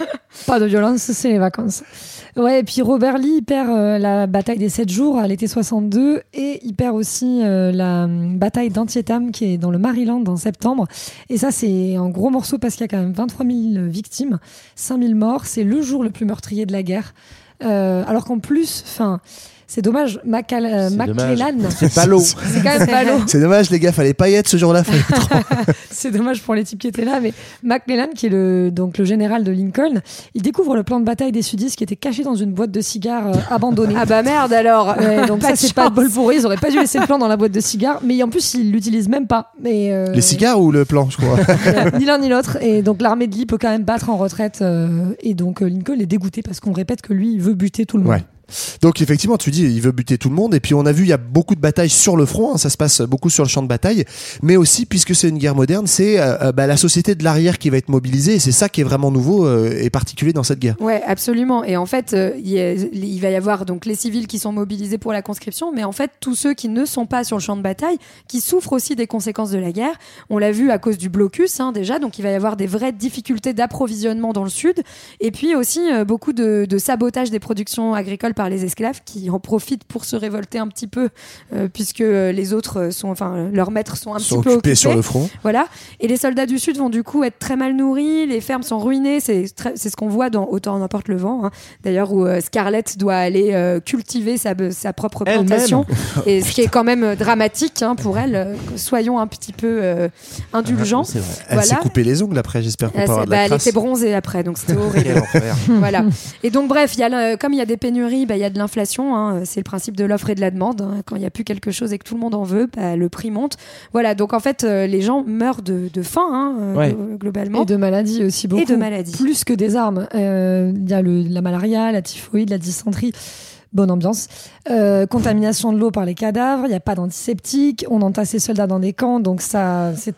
Pas de violence, c'est les vacances. Ouais, et puis Robert Lee il perd euh, la bataille des 7 jours à l'été 62 et il perd aussi euh, la hum, bataille d'Antietam qui est dans le Maryland en septembre. Et ça, c'est un gros morceau parce qu'il y a quand même 23 000 victimes, 5 000 morts. C'est le jour le plus meurtrier de la guerre. Euh, alors qu'en plus, enfin, c'est dommage, Macal euh, C'est McClellan. C'est pas l'eau. c'est quand même ballot. c'est dommage, les gars, fallait pas y être ce jour-là. C'est dommage pour les types qui étaient là, mais McClellan, qui est le, donc le général de Lincoln, il découvre le plan de bataille des sudistes qui était caché dans une boîte de cigares euh, abandonnée. Ah bah merde alors. Ouais, donc Pas ça c'est pas de bol pour eux, ils auraient pas dû laisser le plan dans la boîte de cigares, mais en plus ils l'utilisent même pas. Mais euh, Les cigares ou le plan, je crois? ni l'un ni l'autre. Et donc l'armée de Lee peut quand même battre en retraite. euh, et donc euh, Lincoln est dégoûté parce qu'on répète que lui il veut buter tout le monde. Ouais. Donc effectivement, tu dis, il veut buter tout le monde. Et puis on a vu, il y a beaucoup de batailles sur le front. hein, ça se passe beaucoup sur le champ de bataille. Mais aussi, puisque c'est une guerre moderne, c'est euh, euh, bah, la société de l'arrière qui va être mobilisée. Et c'est ça qui est vraiment nouveau euh, et particulier dans cette guerre. Ouais, absolument. Et en fait, il, va y avoir donc les civils qui sont mobilisés pour la conscription, mais en fait, tous ceux qui ne sont pas sur le champ de bataille, qui souffrent aussi des conséquences de la guerre. On l'a vu à cause du blocus, hein, déjà. Donc, il va y avoir des vraies difficultés d'approvisionnement dans le sud. Et puis aussi, beaucoup de sabotage des productions agricoles par les esclaves qui en profitent pour se révolter un petit peu, euh, puisque euh, les autres sont, enfin, leurs maîtres sont un sont petit peu occupés sur le front. voilà. Et les soldats du Sud vont du coup être très mal nourris, les fermes sont ruinées. C'est c'est ce qu'on voit dans Autant n'importe le vent. hein. D'ailleurs, où euh, Scarlett doit aller euh, cultiver sa, sa propre plantation. et ce qui est quand même euh, dramatique hein, pour elle. Euh, Soyons un petit peu euh, indulgents. Vrai. Elle s'est Voilà. coupé les ongles après. J'espère qu'on s'est- de la bah, elle était bronzée après, donc c'était horrible. Voilà. Et donc, bref, y a comme il y a des pénuries, bah, il y a de l'inflation. hein. C'est le principe de l'offre et de la demande. hein. Quand il n'y a plus quelque chose et que tout le monde en veut, bah, le prix monte. Voilà. Donc, en fait, euh, les gens meurent de, de faim, hein, euh, Ouais. globalement. Et de maladies aussi beaucoup. de maladies. Plus que des armes. Euh, Il y a le, la malaria, la typhoïde, la dysenterie. Bonne ambiance. Euh, contamination de l'eau par les cadavres, il n'y a pas d'antiseptique, on entasse les soldats dans des camps, donc ça, c'est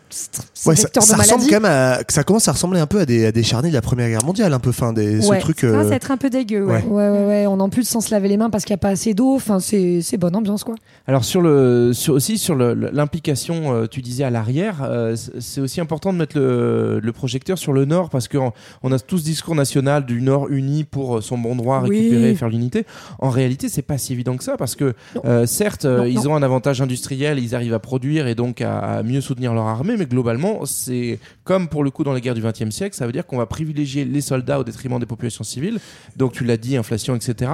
Ouais, ça, vecteur ça de ressemble maladie. quand même à, ça commence à ressembler un peu à des, à des charniers de la Première Guerre mondiale, un peu fin des ce Ouais. truc. Ça euh, commence à être un peu dégueu. Ouais. ouais. Ouais, ouais, ouais, on en plus sans se laver les mains parce qu'il n'y a pas assez d'eau, enfin, c'est c'est bonne ambiance, quoi. Alors sur le, sur, aussi sur l'implication, euh, tu disais à l'arrière, euh, c'est aussi important de mettre le, le projecteur sur le Nord parce qu'on on a tout ce discours national du Nord uni pour son bon droit Oui. récupérer, faire l'unité. En réalité, c'est pas si évident que ça parce que euh, certes, euh, Non, ils non. ont un avantage industriel, ils arrivent à produire et donc à, à mieux soutenir leur armée, mais globalement, c'est comme pour le coup dans les guerres du XXe siècle, ça veut dire qu'on va privilégier les soldats au détriment des populations civiles. Donc tu l'as dit, inflation, etc.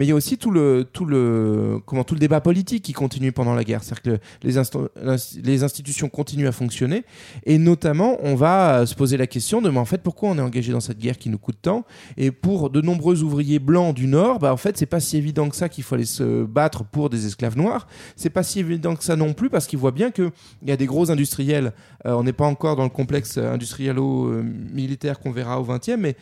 Mais il y a aussi tout le, tout le, comment, tout le débat politique qui continue pendant la guerre. C'est-à-dire que les, institutions continuent à fonctionner. Et notamment, on va euh, se poser la question de, mais en fait, pourquoi on est engagé dans cette guerre qui nous coûte tant? Et pour de nombreux ouvriers blancs du Nord, bah, en fait, c'est pas si évident que ça qu'il faut aller se battre pour des esclaves noirs. C'est pas si évident que ça non plus parce qu'ils voient bien qu'il y a des gros industriels. euh, on n'est pas encore dans le complexe industrielo-militaire qu'on verra au 20e, mais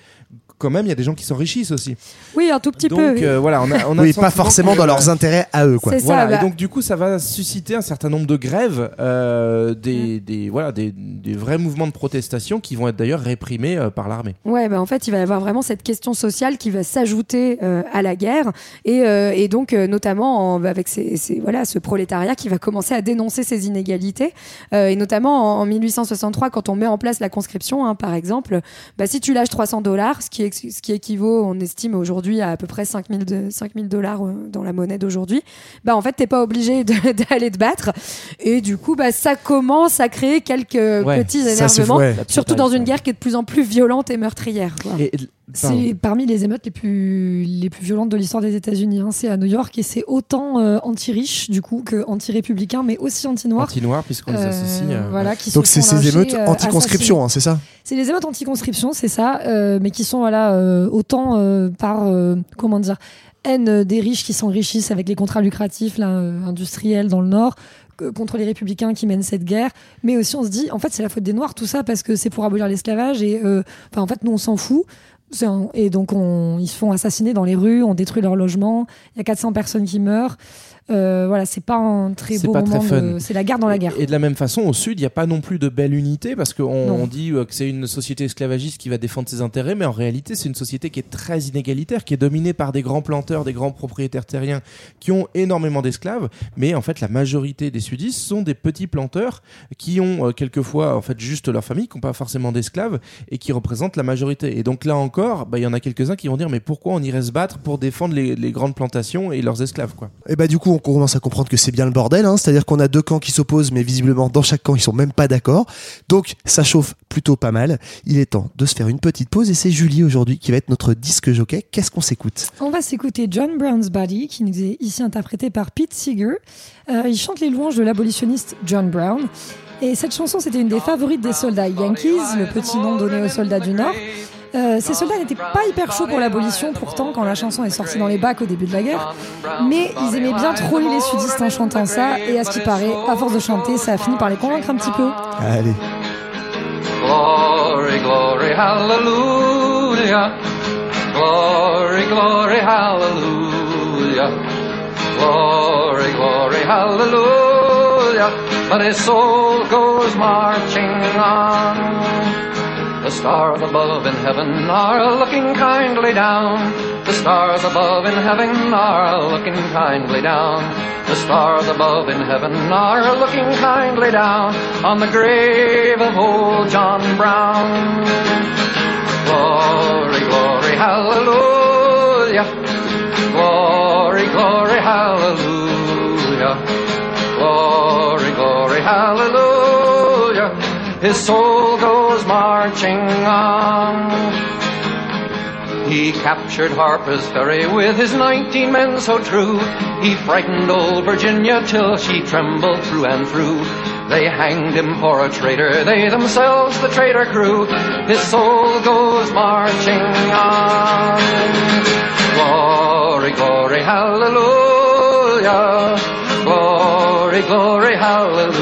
quand même, il y a des gens qui s'enrichissent aussi. Oui, un tout petit Donc peu. euh, voilà, on a, on a oui, le pas forcément que- dans leurs intérêts à eux, quoi. Ça, Voilà, bah. et donc du coup, ça va susciter un certain nombre de grèves, euh, des, des, voilà, des, des vrais mouvements de protestation qui vont être d'ailleurs réprimés euh, par l'armée. Ouais, bah en fait, il va y avoir vraiment cette question sociale qui va s'ajouter euh, à la guerre et, euh, et donc euh, notamment en- avec ces, ces- voilà ce prolétariat qui va commencer à dénoncer ces inégalités Euh, et notamment en, en 1863 quand on met en place la conscription, hein, par exemple, bah, si tu lâches 300 dollars, ce qui ce qui équivaut, on estime aujourd'hui à à peu près 5000 de- 5000 dollars euh, dans la monnaie d'aujourd'hui, bah en fait t'es pas obligé d'aller te battre et du coup bah ça commence à créer quelques Ouais, petits énervements, surtout dans une guerre qui est de plus en plus violente et meurtrière. quoi. Et. C'est parmi les émeutes les plus, les plus violentes de l'histoire des États-Unis. hein. C'est à New York et c'est autant euh, anti-riche, du coup, que anti-républicain, mais aussi anti-noir. Anti-noir, puisqu'on les Euh, associe. euh, voilà, qui Donc c'est ces émeutes euh, anti-conscription, hein, c'est ça? C'est les émeutes anti-conscription, c'est ça, euh, mais qui sont voilà euh, autant euh, par euh, comment dire haine des riches qui s'enrichissent avec les contrats lucratifs là, euh, industriels dans le Nord contre les républicains qui mènent cette guerre, mais aussi on se dit en fait c'est la faute des Noirs tout ça parce que c'est pour abolir l'esclavage et euh, enfin en fait nous on s'en fout. Et donc on, ils se font assassiner dans les rues, on détruit leurs logements, il y a 400 personnes qui meurent. Euh, voilà, c'est pas un très C'est beau pas très moment. fun. de- C'est la guerre dans la guerre. Et de la même façon, au sud, il n'y a pas non plus de belle unité parce qu'on dit euh, que c'est une société esclavagiste qui va défendre ses intérêts, mais en réalité, c'est une société qui est très inégalitaire, qui est dominée par des grands planteurs, des grands propriétaires terriens qui ont énormément d'esclaves. Mais en fait, la majorité des sudistes sont des petits planteurs qui ont euh, quelquefois en fait juste leur famille, qui n'ont pas forcément d'esclaves et qui représentent la majorité. Et donc là encore, bah, il y en a quelques-uns qui vont dire mais pourquoi on irait se battre pour défendre les, les grandes plantations et leurs esclaves quoi. Et bah du coup on commence à comprendre que c'est bien le bordel, hein, c'est-à-dire qu'on a deux camps qui s'opposent, mais visiblement dans chaque camp ils sont même pas d'accord. Donc ça chauffe plutôt pas mal. Il est temps de se faire une petite pause et c'est Julie aujourd'hui qui va être notre disque jockey. Qu'est-ce qu'on s'écoute? On va s'écouter John Brown's Body, qui nous est ici interprété par Pete Seeger. Euh, il chante les louanges de l'abolitionniste John Brown. Et cette chanson, c'était une des favorites des soldats Yankees, le petit nom donné aux soldats du Nord. Euh, ces soldats n'étaient pas hyper chauds pour l'abolition, pourtant, quand la chanson est sortie dans les bacs au début de la guerre. Mais ils aimaient bien troller les sudistes en chantant ça, et à ce qui paraît, à force de chanter, ça a fini par les convaincre un petit peu. Allez. Glory, glory, hallelujah. Glory, glory, hallelujah. Glory, glory, hallelujah. But his soul goes marching on. The stars above in heaven are looking kindly down. The stars above in heaven are looking kindly down. The stars above in heaven are looking kindly down on the grave of old John Brown. Glory, glory, hallelujah. Glory, glory, hallelujah. Glory, glory, hallelujah. His soul goes marching on. He captured Harper's Ferry with his 19 men so true. He frightened old Virginia till she trembled through and through. They hanged him for a traitor, they themselves the traitor crew. His soul goes marching on. Glory, glory, hallelujah. Glory, glory, hallelujah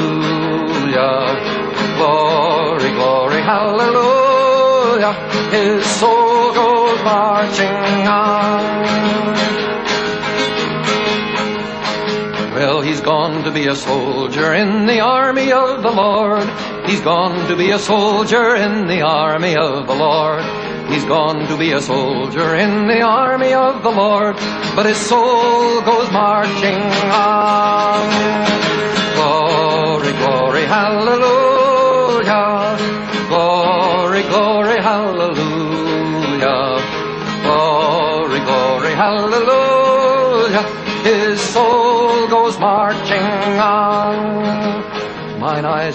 hallelujah, his soul goes marching on. Well, he's gone to be a soldier in the army of the Lord. He's gone to be a soldier in the army of the Lord. He's gone to be a soldier in the army of the Lord, but his soul goes marching on.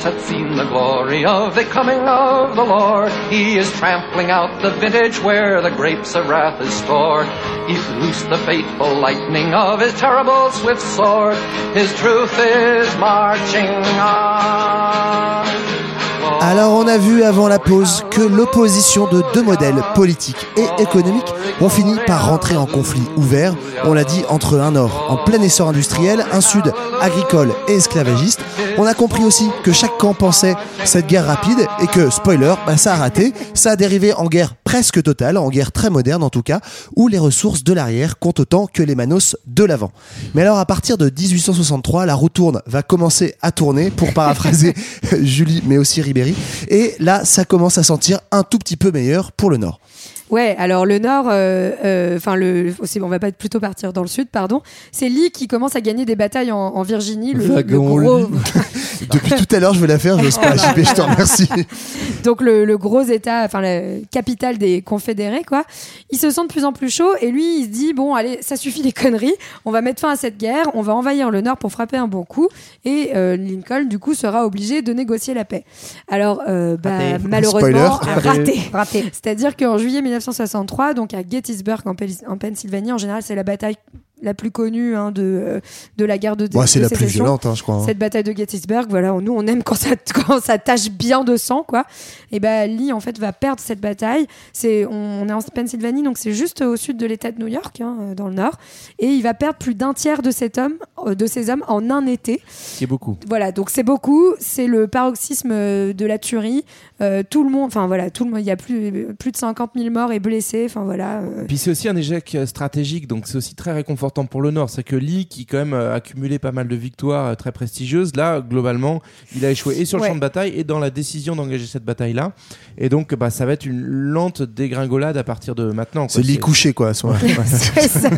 Eyes have seen the glory of the coming of the Lord. He is trampling out the vintage where the grapes of wrath is stored. He's loosed the fateful lightning of his terrible swift sword. His truth is marching on. Alors on a vu avant la pause que l'opposition de deux modèles politiques et économiques ont fini par rentrer en conflit ouvert, on l'a dit, entre un nord en plein essor industriel, un sud agricole et esclavagiste. On a compris aussi que chaque camp pensait cette guerre rapide et que, spoiler, bah, ça a raté, ça a dérivé en guerre presque totale, en guerre très moderne en tout cas, où les ressources de l'arrière comptent autant que les manos de l'avant. Mais alors à partir de 1863, la roue tourne va commencer à tourner, pour paraphraser Julie mais aussi Ribéry, et là ça commence à sentir un tout petit peu meilleur pour le Nord. Ouais, alors le Nord, euh, euh, enfin le, aussi, on va pas plutôt partir dans le Sud, pardon. C'est Lee qui commence à gagner des batailles en, en Virginie. Le, le gros. Depuis tout à l'heure, je veux la faire, je n'ose pas. JP, je te remercie. donc le, le gros État, enfin la capitale des Confédérés, quoi. Il se sent de plus en plus chaud et lui, il se dit bon, allez, ça suffit les conneries. On va mettre fin à cette guerre. On va envahir le Nord pour frapper un bon coup. Et euh, Lincoln, du coup, sera obligé de négocier la paix. Alors, euh, bah, malheureusement, Spoiler. raté. raté. C'est-à-dire qu'en juillet 1963, donc à Gettysburg en, Pel- en Pennsylvanie, en général, c'est la bataille la plus connue hein, de, euh, de la guerre de, Bon, c'est la plus violente, hein, je crois. hein. Cette bataille de Gettysburg, voilà, nous on aime quand ça, quand ça tache bien de sang, quoi. Et ben Lee en fait va perdre cette bataille. C'est, on, on est en Pennsylvanie, donc c'est juste au sud de l'État de New York, euh, dans le nord, et il va perdre plus d'un tiers de cet homme, de ces hommes en un été. qui est beaucoup. Voilà, donc c'est beaucoup, c'est le paroxysme euh, de la tuerie. Euh, tout le monde, enfin voilà, tout le monde, il y a plus, plus de 50 000 morts et blessés. Enfin voilà. euh, Puis c'est aussi un échec euh, stratégique, donc c'est aussi très réconfortant pour le Nord. C'est que Lee, qui quand même euh, a accumulé pas mal de victoires euh, très prestigieuses, là, globalement, il a échoué et sur le Ouais. champ de bataille et dans la décision d'engager cette bataille-là. Et donc, bah, ça va être une lente dégringolade à partir de maintenant. C'est lit couché, quoi, à ce moment-là. C'est ça.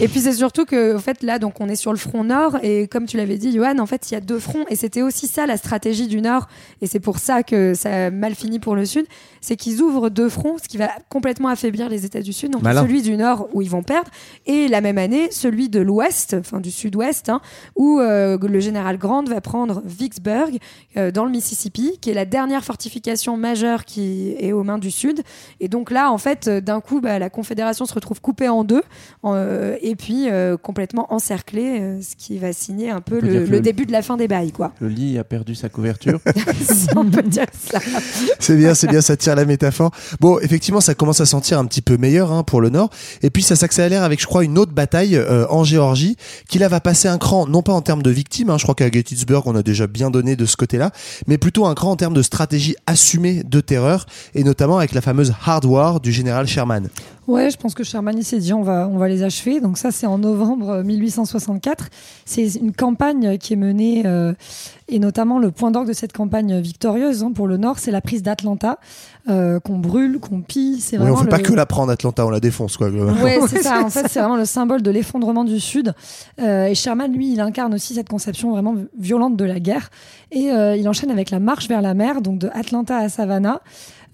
Et puis c'est surtout que, en fait, là, donc on est sur le front nord, et comme tu l'avais dit, Johan, en fait, il y a deux fronts, et c'était aussi ça la stratégie du nord, et c'est pour ça que ça a mal fini pour le sud, c'est qu'ils ouvrent deux fronts, ce qui va complètement affaiblir les États du Sud, donc Malin. celui du nord où ils vont perdre, et la même année, celui de l'ouest, enfin du sud-ouest, hein, où euh, le général Grant va prendre Vicksburg, euh, dans le Mississippi, qui est la dernière fortification majeure qui est aux mains du sud, et donc là, en fait, euh, d'un coup, bah, la Confédération se retrouve coupée en deux, en, euh, et puis euh, complètement encerclée, euh, ce qui va signer un peu le, début de la fin des bails. Quoi. Le lit a perdu sa couverture. on peut dire. C'est bien, c'est bien, ça tire la métaphore. Bon, effectivement, ça commence à sentir un petit peu meilleur hein, pour le Nord. Et puis, ça s'accélère avec, je crois, une autre bataille euh, en Géorgie qui là va passer un cran, non pas en termes de victimes, hein. je crois qu'à Gettysburg, on a déjà bien donné de ce côté-là, mais plutôt un cran en termes de stratégie assumée de terreur, et notamment avec la fameuse Hard War du général Sherman. Ouais, je pense que Sherman, il s'est dit on va, on va les achever. Donc ça, c'est en novembre 1864. C'est une campagne qui est menée, euh, et notamment le point d'orgue de cette campagne victorieuse hein, pour le Nord, c'est la prise d'Atlanta, euh, qu'on brûle, qu'on pille. Vraiment on ne fait pas que la prendre, Atlanta, on la défonce. Oui, c'est ça. En fait, c'est vraiment le symbole de l'effondrement du Sud. Euh, et Sherman, lui, il incarne aussi cette conception vraiment violente de la guerre. Et il enchaîne avec la marche vers la mer, donc de Atlanta à Savannah,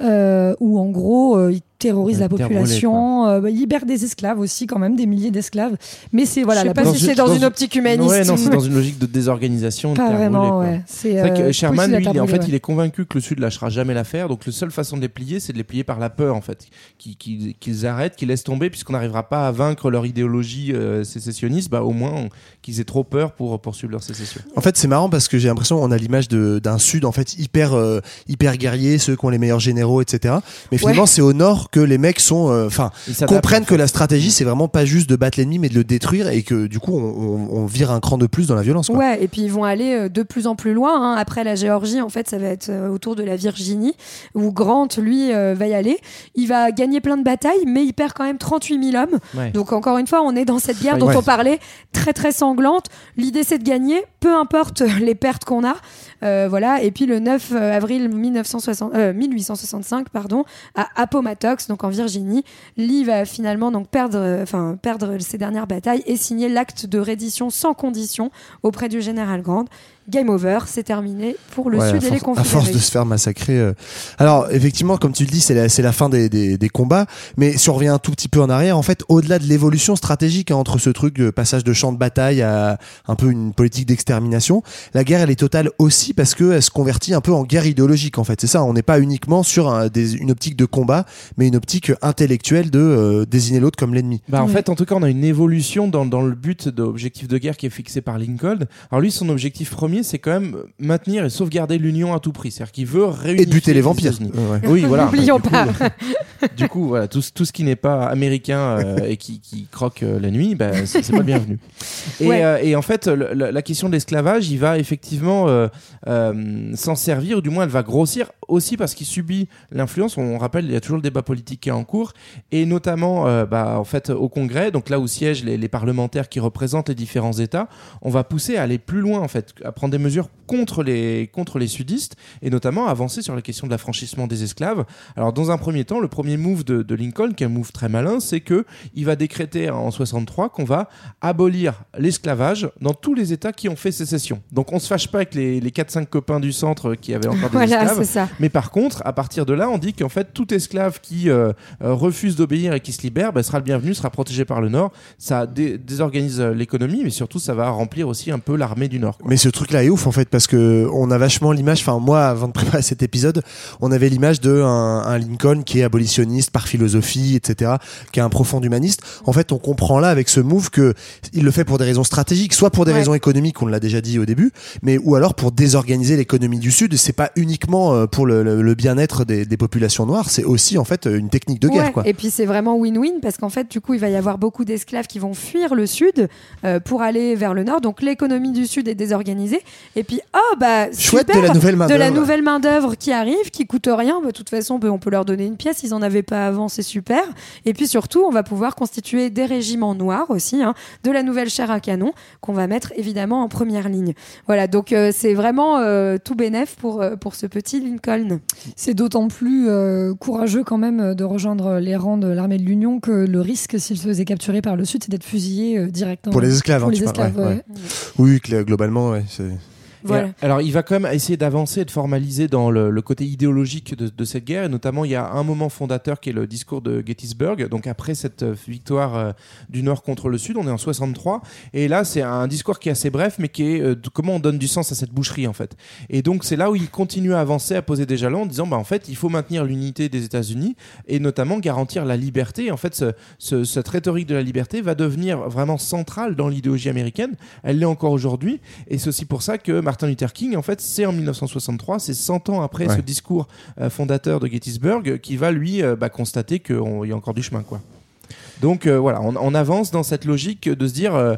où en gros, terrorise Ouais, la population, euh, bah, libère des esclaves aussi, quand même, des milliers d'esclaves. Mais c'est voilà, Je sais pas si c'est dans une optique humaniste. Ouais, non, c'est dans une logique de désorganisation. Pas vraiment, ouais. C'est, vrai euh, que politique Sherman, lui, il est- en fait, il est convaincu que le Sud lâchera jamais l'affaire. Donc, la seule façon de les plier, c'est de les plier par la peur, en fait. Qu'ils arrêtent, qu'ils laissent tomber, puisqu'on n'arrivera pas à vaincre leur idéologie euh, sécessionniste. Bah, au moins, qu'ils aient trop peur pour poursuivre leur sécession. En fait, c'est marrant parce que j'ai l'impression qu'on a l'image de- d'un Sud en fait hyper euh, hyper guerrier, ceux qui ont les meilleurs généraux, etc. Mais finalement, Ouais. c'est au Nord que les mecs sont, euh, enfin, comprennent en que la stratégie c'est vraiment pas juste de battre l'ennemi mais de le détruire et que du coup on, on- on vire un cran de plus dans la violence. Quoi. Ouais, et puis ils vont aller euh, de plus en plus loin. hein. Après la Géorgie, en fait, ça va être euh, autour de la Virginie, où Grant, lui, euh, va y aller. Il va gagner plein de batailles, mais il perd quand même 38 000 hommes. Ouais. Donc encore une fois, on est dans cette guerre dont Ouais. on parlait, très très sanglante. L'idée, c'est de gagner, peu importe les pertes qu'on a. Euh, voilà. Et puis le 9 avril 1960, euh, 1865, pardon, à Appomattox, donc en Virginie, Lee va finalement donc perdre, euh, enfin perdre ses dernières batailles et signer l'acte de reddition sans condition auprès du général Grant. Game over, c'est terminé pour le Ouais, Sud et les force, à confédérés. force de se faire massacrer. euh. Alors effectivement, comme tu le dis, c'est la, fin des, des, des combats. Mais si on revient un tout petit peu en arrière, en fait, au-delà de l'évolution stratégique hein, entre ce truc de passage de champ de bataille à un peu une politique d'extermination, la guerre elle est totale aussi parce que elle se convertit un peu en guerre idéologique. En fait, c'est ça. On n'est pas uniquement sur un- des- une optique de combat, mais une optique intellectuelle de euh, désigner l'autre comme l'ennemi. Bah, en fait, en tout cas, on a une évolution dans, dans le but d'objectif de guerre qui est fixé par Lincoln. Alors lui, son objectif premier, c'est quand même maintenir et sauvegarder l'Union à tout prix. C'est-à-dire qu'il veut réunifier Et buter les vampires. Oui, voilà. N'oublions Du coup, pas. du coup, voilà, tout, ce- tout ce qui n'est pas américain euh, et qui, qui croque euh, la nuit, bah, c'est c'est pas bienvenu. Et, Ouais. euh, et en fait, le- la question de l'esclavage, il va effectivement euh, euh, s'en servir, ou du moins elle va grossir aussi parce qu'il subit l'influence. On rappelle, il y a toujours le débat politique qui est en cours, et notamment euh, bah, en fait, au Congrès, donc là où siègent les, les parlementaires qui représentent les différents États, on va pousser à aller plus loin, en fait, à prendre des mesures contre les, contre les sudistes, et notamment à avancer sur la question de l'affranchissement des esclaves. Alors, dans un premier temps, le premier move de, de Lincoln, qui est un move très malin, c'est que il va décréter en 63 qu'on va abolir l'esclavage dans tous les États qui ont fait sécession. Donc, on se fâche pas avec les, les 4-5 copains du centre qui avaient encore des Voilà, esclaves. c'est ça. Mais par contre, à partir de là, on dit qu'en fait, tout esclave qui euh, euh, refuse d'obéir et qui se libère bah, sera le bienvenu, sera protégé par le Nord. Ça dé- désorganise euh, l'économie, mais surtout, ça va remplir aussi un peu l'armée du Nord. quoi. Mais ce truc-là est ouf en fait parce que on a vachement l'image. Enfin moi, avant de préparer cet épisode, on avait l'image de un, un Lincoln qui est abolitionniste par philosophie, etc., qui est un profond humaniste. En fait, on comprend là avec ce move que il le fait pour des raisons stratégiques, soit pour des Ouais. raisons économiques, on l'a déjà dit au début, mais ou alors pour désorganiser l'économie du Sud. C'est pas uniquement euh, pour le, le- le bien-être des, des populations noires, c'est aussi en fait une technique de guerre. Ouais, Quoi. Et puis c'est vraiment win-win parce qu'en fait, du coup, il va y avoir beaucoup d'esclaves qui vont fuir le sud euh, pour aller vers le nord. Donc l'économie du sud est désorganisée. Et puis, oh bah, Chouette super, de la nouvelle main de la d'œuvre. nouvelle main d'œuvre qui arrive, qui coûte rien. Bah, De toute façon, bah, on peut leur donner une pièce. Ils en avaient pas avant, c'est super. Et puis surtout, on va pouvoir constituer des régiments noirs aussi, hein, de la nouvelle chair à canon qu'on va mettre évidemment en première ligne. Voilà, donc euh, c'est vraiment euh, tout bénef pour pour ce petit Lincoln. C'est d'autant plus euh, courageux quand même euh, de rejoindre les rangs de l'armée de l'Union que le risque, s'il se faisait capturer par le Sud, c'est d'être fusillé euh, directement. Pour les esclaves, Pour hein, les tu parles, esclaves, ouais, ouais. ouais. Oui, globalement, ouais. c'est- Voilà. Et, alors, il va quand même essayer d'avancer et de formaliser dans le, le côté idéologique de, de cette guerre. Et notamment, il y a un moment fondateur qui est le discours de Gettysburg. Donc, après cette euh, victoire euh, du Nord contre le Sud, on est en 63. Et là, c'est un discours qui est assez bref, mais qui est euh, comment on donne du sens à cette boucherie, en fait. Et donc, c'est là où il continue à avancer, à poser des jalons en disant, bah, en fait, il faut maintenir l'unité des États-Unis et notamment garantir la liberté. En fait, ce- ce- cette rhétorique de la liberté va devenir vraiment centrale dans l'idéologie américaine. Elle l'est encore aujourd'hui. Et c'est aussi pour ça que Martin Luther King, en fait, c'est en 1963, c'est 100 ans après Ouais. ce discours euh, fondateur de Gettysburg, qui va lui euh, bah, constater qu'il y a encore du chemin. Quoi. Donc euh, voilà, on, on avance dans cette logique de se dire.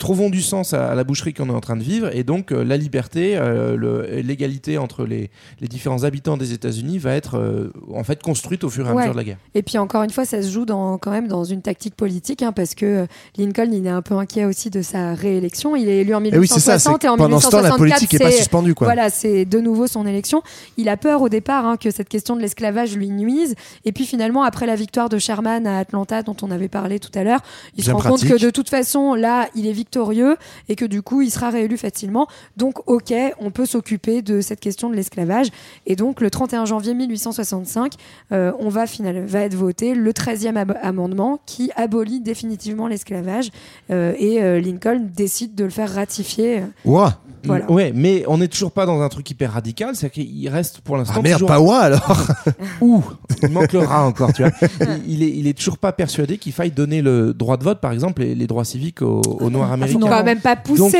Trouvons du sens à, à la boucherie qu'on est en train de vivre et donc euh, la liberté, euh, le- l'égalité entre les, les différents habitants des États-Unis va être euh, en fait construite au fur et à Ouais. mesure de la guerre. Et puis encore une fois, ça se joue dans, quand même dans une tactique politique, hein, parce que euh, Lincoln, il est un peu inquiet aussi de sa réélection. Il est élu en Eh oui, c'est ça, 1960 c'est et en pendant ce temps, la 1964, politique est pas suspendue, quoi. Voilà, c'est de nouveau son élection. Il a peur au départ hein, que cette question de l'esclavage lui nuise. Et puis finalement, après la victoire de Sherman à Atlanta, dont on avait parlé tout à l'heure, il Bien se rend compte pratique. que de toute façon, là, il est victorieux et que du coup, il sera réélu facilement. Donc, ok, on peut s'occuper de cette question de l'esclavage. Et donc, le 31 janvier 1865, euh, on va, final, va être voté le 13e ab- amendement qui abolit définitivement l'esclavage. Euh, et euh, Lincoln décide de le faire ratifier. Ouah. Voilà. Ouais, mais on n'est toujours pas dans un truc hyper radical, c'est qu'il reste pour l'instant Ah merde, toujours pas ouah alors Ouh, il manque le rat encore, tu vois. Il, il est, il est toujours pas persuadé qu'il faille donner le droit de vote, par exemple, les, les droits civiques aux, aux Noirs américains. faut quand même pas pousser. Donc,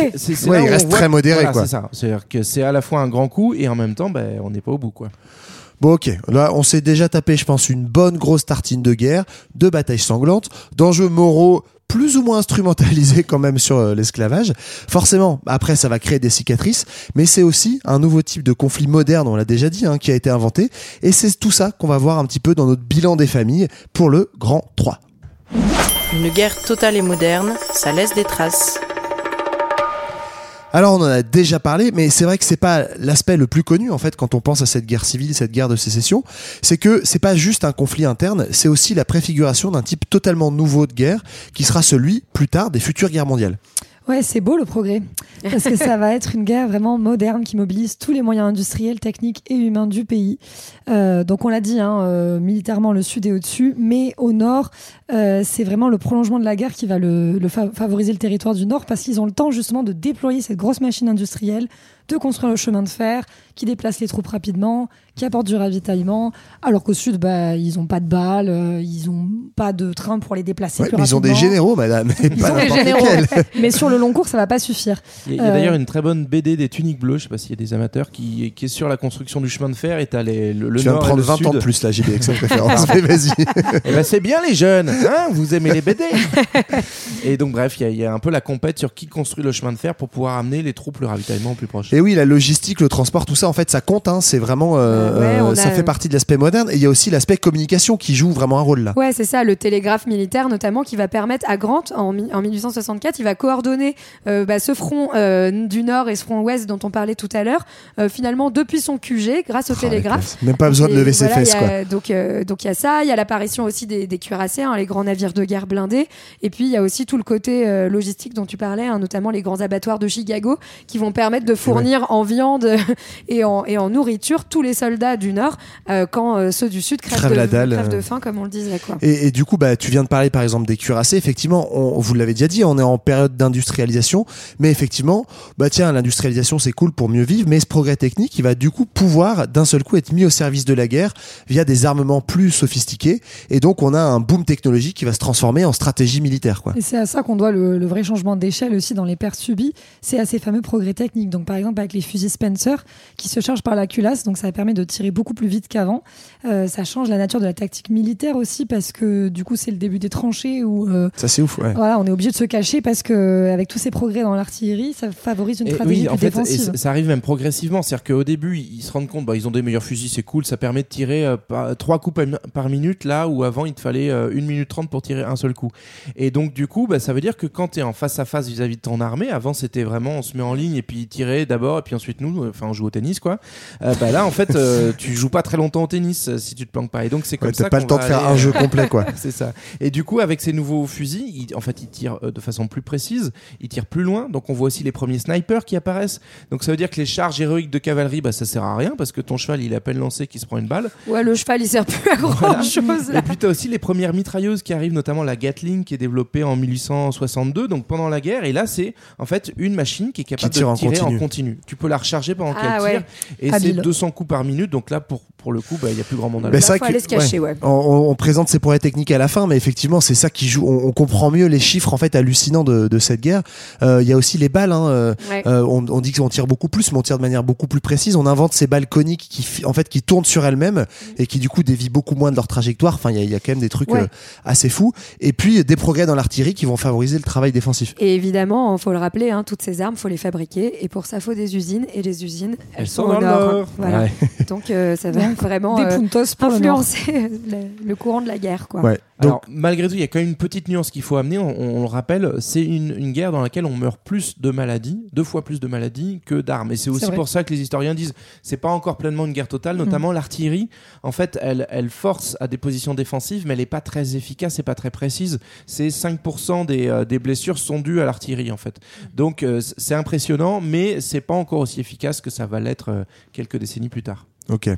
Ouais, il reste voit- très modéré, voilà, quoi. C'est ça. C'est-à-dire que c'est à la fois un grand coup et en même temps, ben, on n'est pas au bout, quoi. Bon ok, là on s'est déjà tapé je pense une bonne grosse tartine de guerre, de batailles sanglantes, d'enjeux moraux plus ou moins instrumentalisés quand même sur euh, l'esclavage. Forcément, après ça va créer des cicatrices, mais c'est aussi un nouveau type de conflit moderne, on l'a déjà dit, hein, qui a été inventé, et c'est tout ça qu'on va voir un petit peu dans notre bilan des familles pour le Grand 3. Une guerre totale et moderne, ça laisse des traces. Alors on en a déjà parlé, mais c'est vrai que c'est pas l'aspect le plus connu en fait quand on pense à cette guerre civile, cette guerre de sécession, c'est que c'est pas juste un conflit interne, c'est aussi la préfiguration d'un type totalement nouveau de guerre qui sera celui plus tard des futures guerres mondiales. Ouais, c'est beau le progrès. Parce que ça va être une guerre vraiment moderne qui mobilise tous les moyens industriels, techniques et humains du pays. Euh, donc on l'a dit, hein, euh, militairement le sud est au-dessus, mais au nord, euh, c'est vraiment le prolongement de la guerre qui va le, le fa- favoriser le territoire du nord parce qu'ils ont le temps justement de déployer cette grosse machine industrielle, de construire le chemin de fer qui déplace les troupes rapidement, qui apporte du ravitaillement, alors qu'au sud, bah, ils n'ont pas de balles, euh, ils n'ont pas de train pour les déplacer Ouais, plus mais ils ont des généraux, madame, et Ils pas ont des généraux. Mais sur le long cours, ça va pas suffire. Il y a, a Euh, d'ailleurs une très bonne BD des tuniques bleues, je sais pas s'il y a des amateurs, qui, qui est sur la construction du chemin de fer et t'as les, le, le Tu nord et prendre le 20 sud. ans de plus là, JB, avec cette référence. Mais vas-y. Eh ben, c'est bien les jeunes, hein vous aimez les BD. et donc bref, il y, a- il y a un peu la compète sur qui construit le chemin de fer pour pouvoir amener les troupes, le ravitaillement au plus proche. Et oui, la logistique, le transport, tout ça, en fait, ça compte. Hein, c'est vraiment, euh, Euh, ouais, euh, ça a- fait partie de l'aspect moderne. Et il y a aussi l'aspect communication qui joue vraiment un rôle là. Ouais, c'est ça, le télégraphe militaire notamment qui va permettre à Grant en, en 1864, il va coordonner euh, bah, ce front euh, du nord et ce front ouest dont on parlait tout à l'heure, euh, finalement depuis son QG grâce au Oh, télégraphe. Même pas besoin de Et lever ses voilà, fesses, il a- quoi. Donc euh, donc il y a ça, il y a l'apparition aussi des, des cuirassés, hein, les grands navires de guerre blindés, et puis il y a aussi tout le côté logistique dont tu parlais, hein, notamment les grands abattoirs de Chicago qui vont permettre de fournir en viande et en, et en nourriture tous les soldats du nord euh, quand euh, ceux du sud crèvent, Crèvent de, dalle, crèvent de euh. faim comme on le disait quoi. Et, et du coup, bah, tu viens de parler par exemple des cuirassés. Effectivement, on, vous l'avez déjà dit, on est en période d'industrialisation. Mais effectivement, bah tiens, l'industrialisation c'est cool pour mieux vivre, mais ce progrès technique, il va du coup pouvoir d'un seul coup être mis au service de la guerre via des armements plus sophistiqués. Et donc, on a un boom technologique qui va se transformer en stratégie militaire, quoi. Et c'est à ça qu'on doit le, le vrai changement d'échelle aussi dans les pertes subies, c'est à ces fameux progrès techniques. Donc par exemple avec les fusils Spencer qui se chargent par la culasse, donc ça permet de tirer beaucoup plus vite qu'avant. Euh, ça change la nature de la tactique militaire aussi parce que du coup c'est le début des tranchées où euh, Ça c'est ouf, ouais. voilà, on est obligé de se cacher parce que avec tous ces progrès dans l'artillerie, ça favorise une Et stratégie oui, plus en fait, et défensive. ça- ça arrive même progressivement. C'est-à-dire qu'au début, ils se rendent compte, bah, ils ont des meilleurs fusils, c'est cool, ça permet de tirer euh, par- trois coups par, par minute, là où avant il te fallait 1 minute 30 pour tirer un seul coup. Et donc, du coup, bah, ça veut dire que quand tu es en face à face vis-à-vis de ton armée, avant c'était vraiment on se met en ligne et puis tirer d'abord, et puis ensuite nous, enfin on joue au tennis quoi. Bah, là, en fait, euh, tu joues pas très longtemps au tennis euh, si tu te planques pas. Et donc, c'est comme Ouais, t'as ça. pas le temps de faire aller, un jeu euh, complet, quoi. c'est ça. Et du coup, avec ces nouveaux fusils, ils- en fait, ils tirent de façon plus précise, ils tirent plus loin. Donc, on voit aussi les premiers snipers qui apparaissent. Donc, ça veut dire que les charges héroïques de cavalerie, bah, ça sert à rien parce que ton cheval, il est à peine lancé qu'il se prend une balle. Ouais, le cheval il sert plus à grand Voilà. chose là. Et puis, tu as aussi les premières mitrailleuses qui arrivent, notamment la Gatling qui est développée en 1862, donc pendant la guerre. Et là, c'est en fait une machine qui est capable tire de en tirer continu. en continu. Tu peux la recharger pendant Ah, qu'elle ouais. tire. Et c'est Habile. 200 coups par minute. Donc là, pour, pour le coup, bah, il y a plus grand monde à le c'est vrai faut aller se cacher, ouais. On, on- on présente ces progrès techniques à la fin, mais effectivement, c'est ça qui joue. On, on comprend mieux les chiffres en fait hallucinants de, de cette guerre. Euh, Il y a aussi les balles. Hein, euh, Ouais. euh, on, on dit qu'on tire beaucoup plus, mais on tire de manière beaucoup plus précise. On invente ces balles coniques qui, en fait, qui tournent sur elles-mêmes et qui du coup dévient beaucoup moins de leur trajectoire. Enfin, il y, a- il y a quand même des trucs Ouais. euh, assez fous. Et puis des progrès dans l'artillerie qui vont favoriser le travail défensif. Et évidemment, il faut le rappeler, hein, toutes ces armes, faut les fabriquer. Et pour ça, faut des usines. Et les usines, elles, Elles sont, sont le nord. nord. Voilà. Ouais. Donc euh, ça va Donc, vraiment des euh, influencer le, le courant de la guerre. Quoi. Ouais. Donc, Alors, malgré tout, il y a quand même une petite nuance qu'il faut amener. On, on le rappelle, c'est une, une guerre dans laquelle on meurt plus de maladies, deux fois plus de maladies que d'armes. Et c'est aussi pour ça que les historiens disent c'est pas encore pleinement une guerre totale. Notamment l'artillerie, en fait, elle, elle force à des positions défensives, mais elle est pas très efficace et pas très précise. C'est 5% des, euh, des blessures sont dues à l'artillerie, en fait. Donc, euh, c'est impressionnant, mais c'est pas encore aussi efficace que ça va l'être euh, quelques décennies plus tard. Ok.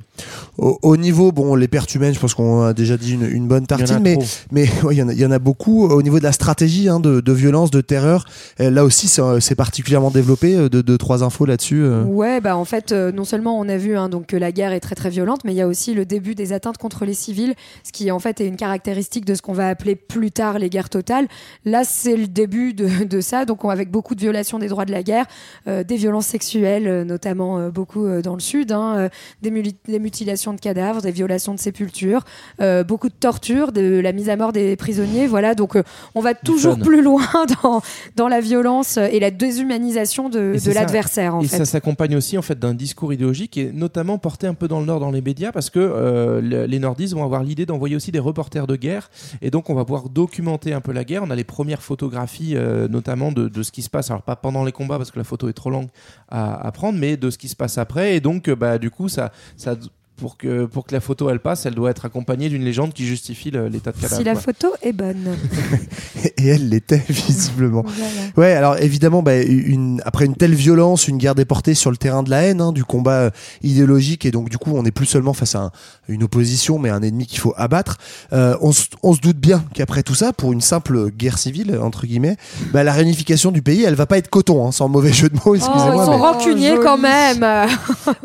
Au, au niveau, bon, les pertes humaines, je pense qu'on a déjà dit une, une bonne tartine, mais mais ouais, il y, en a- il y en a beaucoup. Au niveau de la stratégie, hein, de, de violence, de terreur, euh, là aussi, c'est particulièrement développé. euh, De, de trois infos là-dessus. euh. Ouais, bah en fait, euh, non seulement on a vu hein, donc que la guerre est très très violente, mais il y a aussi le début des atteintes contre les civils, ce qui en fait est une caractéristique de ce qu'on va appeler plus tard les guerres totales. Là, c'est le début de, de ça, donc on- avec beaucoup de violations des droits de la guerre, euh, des violences sexuelles, notamment euh, beaucoup euh, dans le sud, hein, euh, des muli- des mutilations de cadavres, des violations de sépultures, euh, beaucoup de torture, de la mise à mort des prisonniers. Voilà, donc euh, on va toujours plus loin dans, dans la violence et la déshumanisation de, l'adversaire. En et fait. ça s'accompagne aussi en fait d'un discours idéologique et notamment porté un peu dans le nord dans les médias parce que euh, le- les nordistes vont avoir l'idée d'envoyer aussi des reporters de guerre et donc on va pouvoir documenter un peu la guerre. On a les premières photographies notamment de, de ce qui se passe. Alors pas pendant les combats parce que la photo est trop longue à, à prendre, mais de ce qui se passe après et donc bah du coup ça ça pour que, pour que la photo elle passe, elle doit être accompagnée d'une légende qui justifie l'état de cadavre. Si la quoi. photo est bonne. Et elle l'était visiblement. Ouais, alors évidemment, bah, une, après une telle violence, une guerre déportée sur le terrain de la haine, hein, du combat euh, idéologique, et donc du coup, on n'est plus seulement face à un- une opposition, mais un ennemi qu'il faut abattre. Euh, on, se- on se doute bien qu'après tout ça, pour une simple guerre civile entre guillemets, bah, la réunification du pays, elle va pas être coton, hein, sans mauvais jeu de mots. Oh, Excusez-moi. ils sont mais- rancuniers joli. quand même.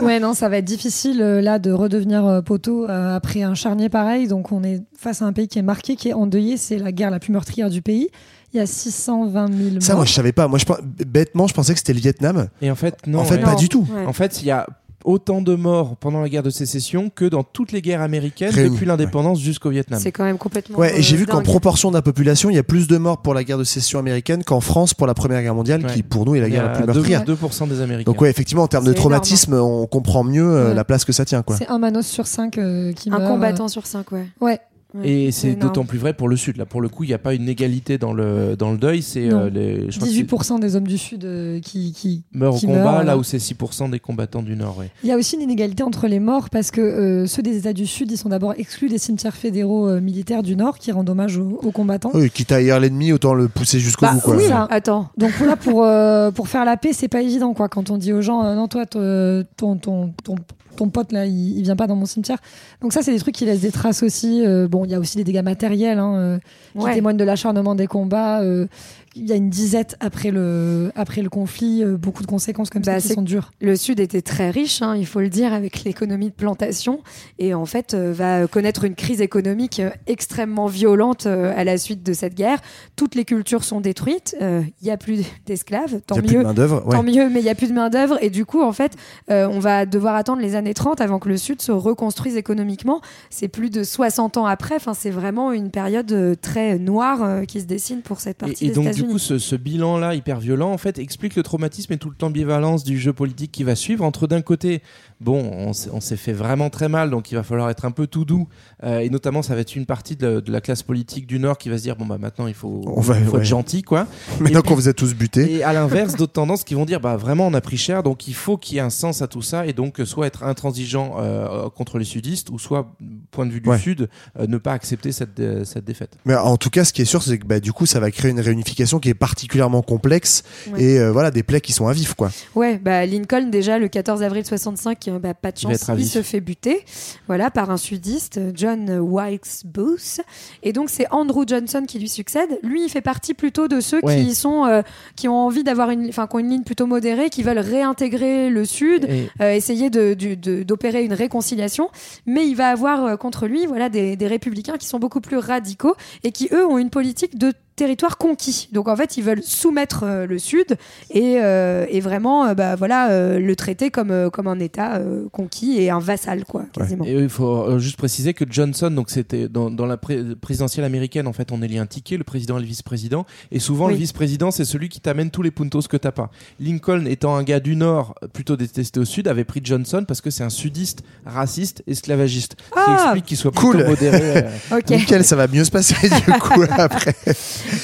ouais, non, ça va être difficile euh, là de redevenir euh, poteau euh, après un charnier pareil. Donc on est face à un pays qui est marqué, qui est endeuillé. C'est la guerre la plus meurtrière du pays. Il y a 620 000 morts. Ça, moi, je savais pas. Moi, je, bêtement, je pensais que c'était le Vietnam. Et en fait, non. En fait, ouais. pas du tout. Ouais. En fait, il y a autant de morts pendant la guerre de sécession que dans toutes les guerres américaines depuis l'indépendance jusqu'au Vietnam. C'est quand même complètement. Ouais, et j'ai euh, vu qu'en proportion de la population, il y a plus de morts pour la guerre de sécession américaine qu'en France pour la Première Guerre mondiale, Ouais. qui pour nous est la guerre la plus deux- meurtrière. 2% des Américains. Donc ouais, effectivement, en termes de énorme, traumatisme, on comprend mieux euh, Ouais. la place que ça tient, quoi. C'est un Manos sur cinq euh, qui Un meurt. combattant sur cinq, ouais. Ouais. Ouais, Et c'est d'autant plus vrai pour le Sud. Là, pour le coup, il n'y a pas une égalité dans le, dans le deuil. C'est euh, les, je crois que c'est- 18% des hommes du Sud euh, qui, qui meurent au combat, meurent, là où c'est 6% des combattants du Nord. ouais. Il y a aussi une inégalité entre les morts parce que euh, ceux des États du Sud, ils sont d'abord exclus des cimetières fédéraux euh, militaires du Nord qui rendent hommage aux, aux combattants. Oui, quitte à haïr l'ennemi, autant le pousser jusqu'au Bah, bout, quoi. oui, Ça. attends. Donc là, pour, euh, pour faire la paix, c'est pas évident quoi. Quand on dit aux gens, euh, non, toi, te- ton, ton, ton, ton pote là, il, il vient pas dans mon cimetière. Donc ça, c'est des trucs qui laissent des traces aussi. Euh, bon, il y a aussi des dégâts matériels hein, euh, qui Ouais. témoignent de l'acharnement des combats. Euh, Il y a une disette après le, après le conflit, euh, beaucoup de conséquences comme Bah, ça qui c'est- sont dures. Le Sud était très riche, hein, il faut le dire, avec l'économie de plantation, et en fait euh, va connaître une crise économique euh, extrêmement violente euh, à la suite de cette guerre. Toutes les cultures sont détruites, euh, il y a plus d'esclaves, tant a plus de mieux. main-d'œuvre, ouais. Tant mieux, mais il y a plus de main d'œuvre et du coup, en fait, euh, on va devoir attendre les années 30 avant que le Sud se reconstruise économiquement. C'est plus de 60 ans après. Enfin, c'est vraiment une période très noire euh, qui se dessine pour cette partie Et, et des donc, ce bilan-là, hyper violent, en fait, explique le traumatisme et toute l'ambivalence du jeu politique qui va suivre. Entre d'un côté, bon, on, s'est- fait vraiment très mal, donc il va falloir être un peu tout doux. Euh, et notamment, ça va être une partie de, la- de la classe politique du Nord qui va se dire bon, bah maintenant, il faut, On va- il faut ouais. être gentil, quoi. Maintenant qu'on vous a tous butés. Et à l'inverse, d'autres tendances qui vont dire bah vraiment on a pris cher, donc il faut qu'il y ait un sens à tout ça, et donc soit être intransigeant euh, contre les sudistes, ou soit point de vue du Ouais. Sud, euh, ne pas accepter cette, cette défaite. Mais en tout cas, ce qui est sûr, c'est que bah, du coup, ça va créer une réunification qui est particulièrement complexe Ouais. et euh, voilà des plaies qui sont à vif, quoi. Ouais, bah Lincoln déjà le 14 avril 65, euh, bah, pas de chance, il se fait buter, voilà, par un sudiste, euh, John Wilkes Booth. Et donc c'est Andrew Johnson qui lui succède. Lui, il fait partie plutôt de ceux Ouais. qui sont, euh, qui ont envie d'avoir une, enfin, qui ont une ligne plutôt modérée, qui veulent réintégrer le Sud, Et- euh, essayer de- du- de- d'opérer une réconciliation. Mais il va avoir euh, contre lui, voilà, des, des républicains qui sont beaucoup plus radicaux et qui eux ont une politique de territoire conquis. Donc en fait, ils veulent soumettre euh, le Sud et, euh, et vraiment, euh, bah, voilà, euh, le traiter comme, comme un État euh, conquis et un vassal, quoi, quasiment. Et il faut juste préciser que Johnson, donc c'était dans, dans la pré- présidentielle américaine, en fait, on élit un ticket, le président et le vice-président, et souvent Oui. le vice-président, c'est celui qui t'amène tous les puntos que t'as pas. Lincoln, étant un gars du Nord, plutôt détesté au Sud, avait pris Johnson parce que c'est un sudiste, raciste, esclavagiste, ce qui Ah, explique qu'il soit cool. plutôt modéré. euh, Ok. Nickel, ça va mieux se passer du coup après.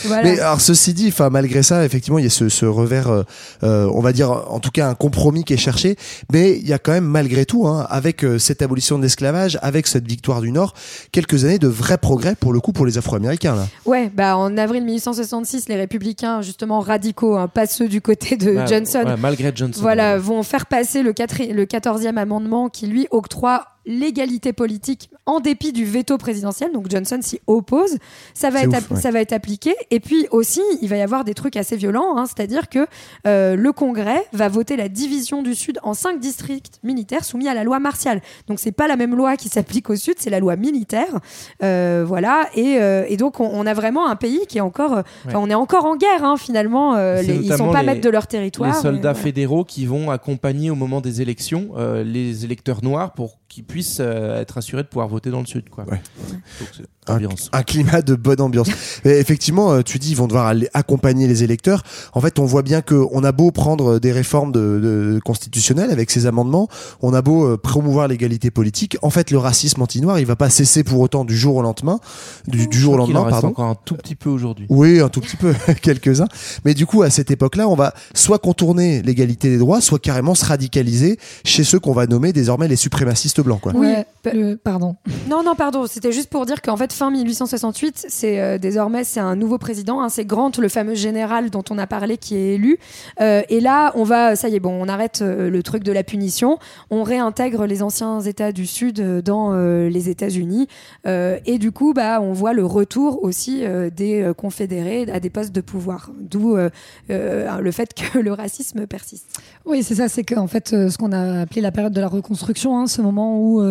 Voilà. Mais alors ceci dit, enfin malgré ça, effectivement, il y a ce, ce revers, euh, euh, on va dire en tout cas un compromis qui est cherché, mais il y a quand même malgré tout, hein, avec euh, cette abolition de l'esclavage, avec cette victoire du Nord, quelques années de vrais progrès pour le coup pour les Afro-Américains là. Ouais, bah en avril 1866, les républicains, justement radicaux, hein, pas ceux du côté de bah, Johnson, malgré Johnson. voilà, vont faire passer le, le 14e amendement qui lui octroie l'égalité politique en dépit du veto présidentiel. Donc Johnson s'y oppose. Ça va, être, ouf, app- ouais. ça va être appliqué. Et puis aussi, il va y avoir des trucs assez violents. hein. C'est-à-dire que euh, le Congrès va voter la division du Sud en cinq districts militaires soumis à la loi martiale. Donc c'est pas la même loi qui s'applique au Sud, c'est la loi militaire. Euh, voilà. Et, euh, et donc on, on a vraiment un pays qui est encore, on est encore en guerre hein, finalement. Les- ils sont pas les- maîtres de leur territoire. les soldats voilà. fédéraux qui vont accompagner au moment des élections les électeurs noirs pour qui puissent euh, être assurés de pouvoir voter dans le sud. Quoi. Ouais. Donc, un, climat de bonne ambiance. Et effectivement, euh, tu dis ils vont devoir aller accompagner les électeurs. En fait, on voit bien que on a beau prendre des réformes de, de constitutionnelles avec ces amendements, on a beau euh, promouvoir l'égalité politique. En fait, le racisme anti-noir, il va pas cesser pour autant du jour au lendemain, du, du jour au Il en lendemain, reste pardon. encore un tout petit peu aujourd'hui. Oui, un tout petit peu, quelques-uns. Mais du coup, à cette époque-là, on va soit contourner l'égalité des droits, soit carrément se radicaliser chez ceux qu'on va nommer désormais les suprémacistes blancs. Quoi. Le- pardon. Non, non, pardon. C'était juste pour dire qu'en fait, fin 1868, c'est euh, désormais c'est un nouveau président. hein, c'est Grant, le fameux général dont on a parlé, qui est élu. Euh, et là, on va, ça y est, bon, on arrête euh, le truc de la punition. On réintègre les anciens États du Sud dans les États-Unis. Et du coup, bah, on voit le retour aussi des confédérés à des postes de pouvoir. D'où le fait que le racisme persiste. Oui, c'est ça, c'est qu'en fait, ce qu'on a appelé la période de la reconstruction, hein, ce moment où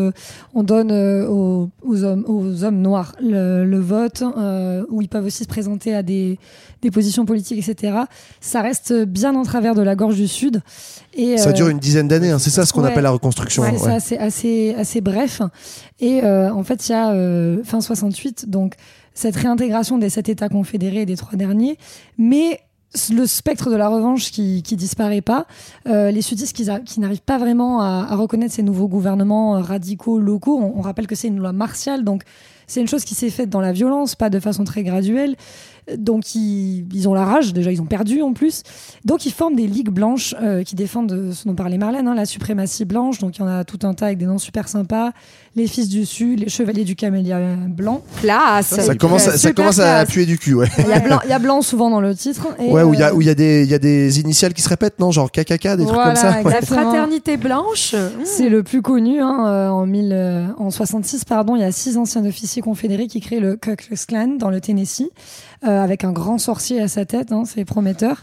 on donne aux hommes noirs le, le vote, euh, où ils peuvent aussi se présenter à des, des positions politiques, etc. Ça reste bien en travers de la gorge du Sud. Et, Ça euh, dure une dizaine d'années, hein, c'est ça ce qu'on Ouais. appelle la reconstruction. Ouais, c'est assez, assez, assez bref. Et euh, en fait, il y a euh, fin 68, donc cette réintégration des sept États confédérés et des trois derniers, mais le spectre de la revanche qui, qui disparaît pas, euh, les sudistes qui, qui n'arrivent pas vraiment à, à reconnaître ces nouveaux gouvernements euh, radicaux locaux, on, on rappelle que c'est une loi martiale, donc c'est une chose qui s'est faite dans la violence, pas de façon très graduelle. Donc ils, ils ont la rage, déjà ils ont perdu en plus. Donc ils forment des ligues blanches euh, qui défendent euh, ce dont parlait Marlène, hein, la suprématie blanche. Donc il y en a tout un tas avec des noms super sympas. Les Fils du Sud, les Chevaliers du Camélia Blanc. Classe Ça commence, à- ça commence à puer du cul, ouais. Il y, a blanc, il y a blanc souvent dans le titre. Et, ouais, où il y a, euh, où il y, a des- il y a des initiales qui se répètent, non Genre KKK, des trucs comme ça. ouais. La fraternité blanche. mmh. C'est le plus connu. Hein, en, 1000, euh, en 66, pardon, il y a six anciens officiers confédérés qui créent le Ku Klux Klan dans le Tennessee, euh, avec un grand sorcier à sa tête. Hein, c'est prometteur.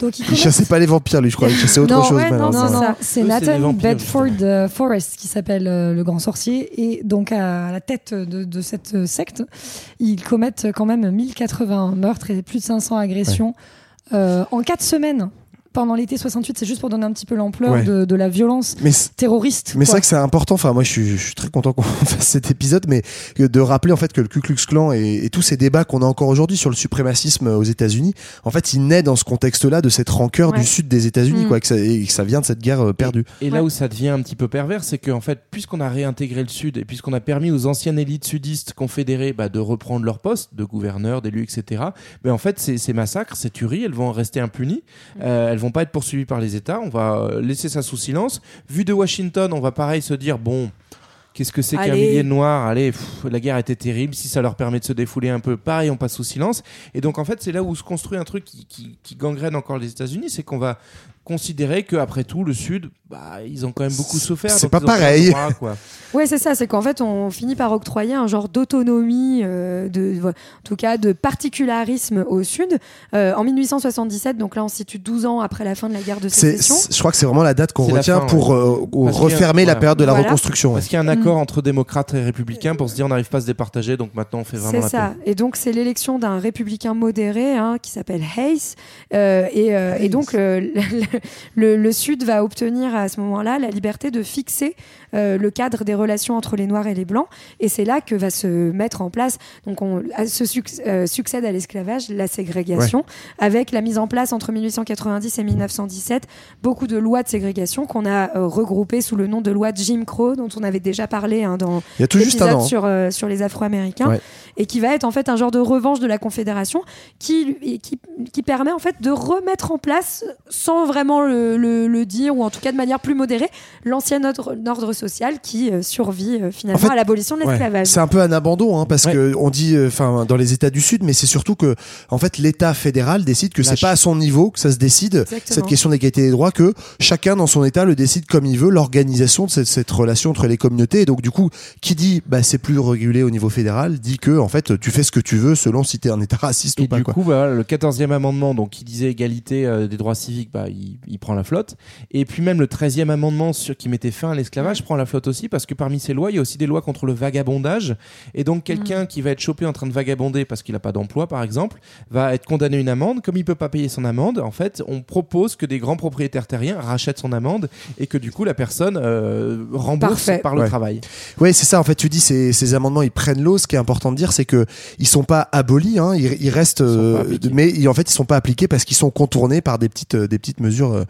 Donc, Il commencent- chassait pas les vampires, lui, je crois. Il chassait autre non, chose, ouais, non, non, c'est Nathan vampires, Bedford euh, Forrest qui s'appelle euh, le grand sorcier. Et donc, à la tête de, de cette euh, secte, ils commettent quand même 1080 meurtres et plus de 500 agressions euh, en 4 semaines. Pendant l'été 68, c'est juste pour donner un petit peu l'ampleur Ouais. de, de la violence Mais terroriste. Mais c'est vrai que c'est important. Enfin, moi, je suis, je suis très content qu'on fasse cet épisode, mais de rappeler en fait que le Ku Klux Klan et, et tous ces débats qu'on a encore aujourd'hui sur le suprémacisme aux États-Unis, en fait, il naît dans ce contexte-là de cette rancœur Ouais. du sud des États-Unis, Mm. quoi, que ça, et que ça vient de cette guerre euh, perdue. Et là où ça devient un petit peu pervers, c'est qu'en fait, puisqu'on a réintégré le Sud et puisqu'on a permis aux anciennes élites sudistes confédérées bah, de reprendre leur poste de gouverneur, d'élu, etc., mais en fait, ces, ces massacres, ces tueries, elles vont rester impunies. Euh, elles vont pas être poursuivies par les États. On va euh, laisser ça sous silence. Vu de Washington, on va pareil se dire bon. Qu'est-ce que c'est qu'un millier de noirs? Allez, pff, la guerre était terrible. Si ça leur permet de se défouler un peu, pareil, on passe sous silence. Et donc, en fait, c'est là où se construit un truc qui, qui, qui gangrène encore les États-Unis, c'est qu'on va considérer qu'après tout, le Sud, bah, ils ont quand même beaucoup souffert. C'est pas pareil. droit, quoi. Ouais, c'est ça. C'est qu'en fait, on finit par octroyer un genre d'autonomie, euh, de, en tout cas, de particularisme au Sud. Euh, en 1877, donc là, on se situe 12 ans après la fin de la guerre de sécession. je crois que c'est vraiment la date qu'on retient fin, pour ouais. euh, que, refermer la voilà. période de la reconstruction. ouais. Parce qu'il y a un accord entre démocrates et républicains pour se dire on n'arrive pas à se départager, donc maintenant on fait vraiment C'est la ça. paix. Et donc, c'est l'élection d'un républicain modéré hein, qui s'appelle Hayes. Euh, et, euh, et donc, euh, le, Sud va obtenir à ce moment-là la liberté de fixer euh, le cadre des relations entre les Noirs et les Blancs. Et c'est là que va se mettre en place, donc on se suc- euh, succède à l'esclavage, la ségrégation, avec la mise en place entre 1890 et 1917, beaucoup de lois de ségrégation qu'on a euh, regroupées sous le nom de loi de Jim Crow, dont on avait déjà parlé hein, dans l'épisode hein. sur, sur les Afro-Américains, Ouais. Et qui va être en fait un genre de revanche de la Confédération qui, qui, qui permet en fait de remettre en place, sans vraiment le, le- le dire, ou en tout cas de manière plus modérée, l'ancien ordre, ordre social qui euh, survit euh, finalement En fait, à l'abolition de Ouais. l'esclavage. C'est un peu un abandon, hein, parce Ouais. que on dit, euh, enfin, dans les États du Sud, mais c'est surtout que, en fait, l'État fédéral décide que c'est pas à son niveau que ça se décide Exactement. cette question d'égalité des droits, que chacun dans son État le décide comme il veut, l'organisation de cette, cette relation entre les communautés. Et donc, du coup, qui dit, bah, c'est plus régulé au niveau fédéral, dit que, en fait, tu fais ce que tu veux selon si t'es un État raciste Et ou pas. du quoi. coup, bah, le 14e amendement, donc qui disait égalité euh, des droits civiques, bah, il, il prend la flotte. Et puis même le 13e amendement sur, qui mettait fin à l'esclavage prend la flotte aussi, parce que parmi ces lois, il y a aussi des lois contre le vagabondage. Et donc quelqu'un qui va être chopé en train de vagabonder parce qu'il n'a pas d'emploi, par exemple, va être condamné à une amende. Comme il peut pas payer son amende, en fait, on propose que des grands propriétaires terriens rachètent son amende et que du coup la personne euh, rembourse Parfait. par le Ouais. travail. Oui, c'est ça. En fait, tu dis ces, ces amendements, ils prennent l'eau. Ce qui est important de dire, c'est que ils sont pas abolis. Hein, ils, ils restent, euh, mais ils- en fait, ils sont pas appliqués parce qu'ils sont contournés par des petites, euh, des petites mesures, euh,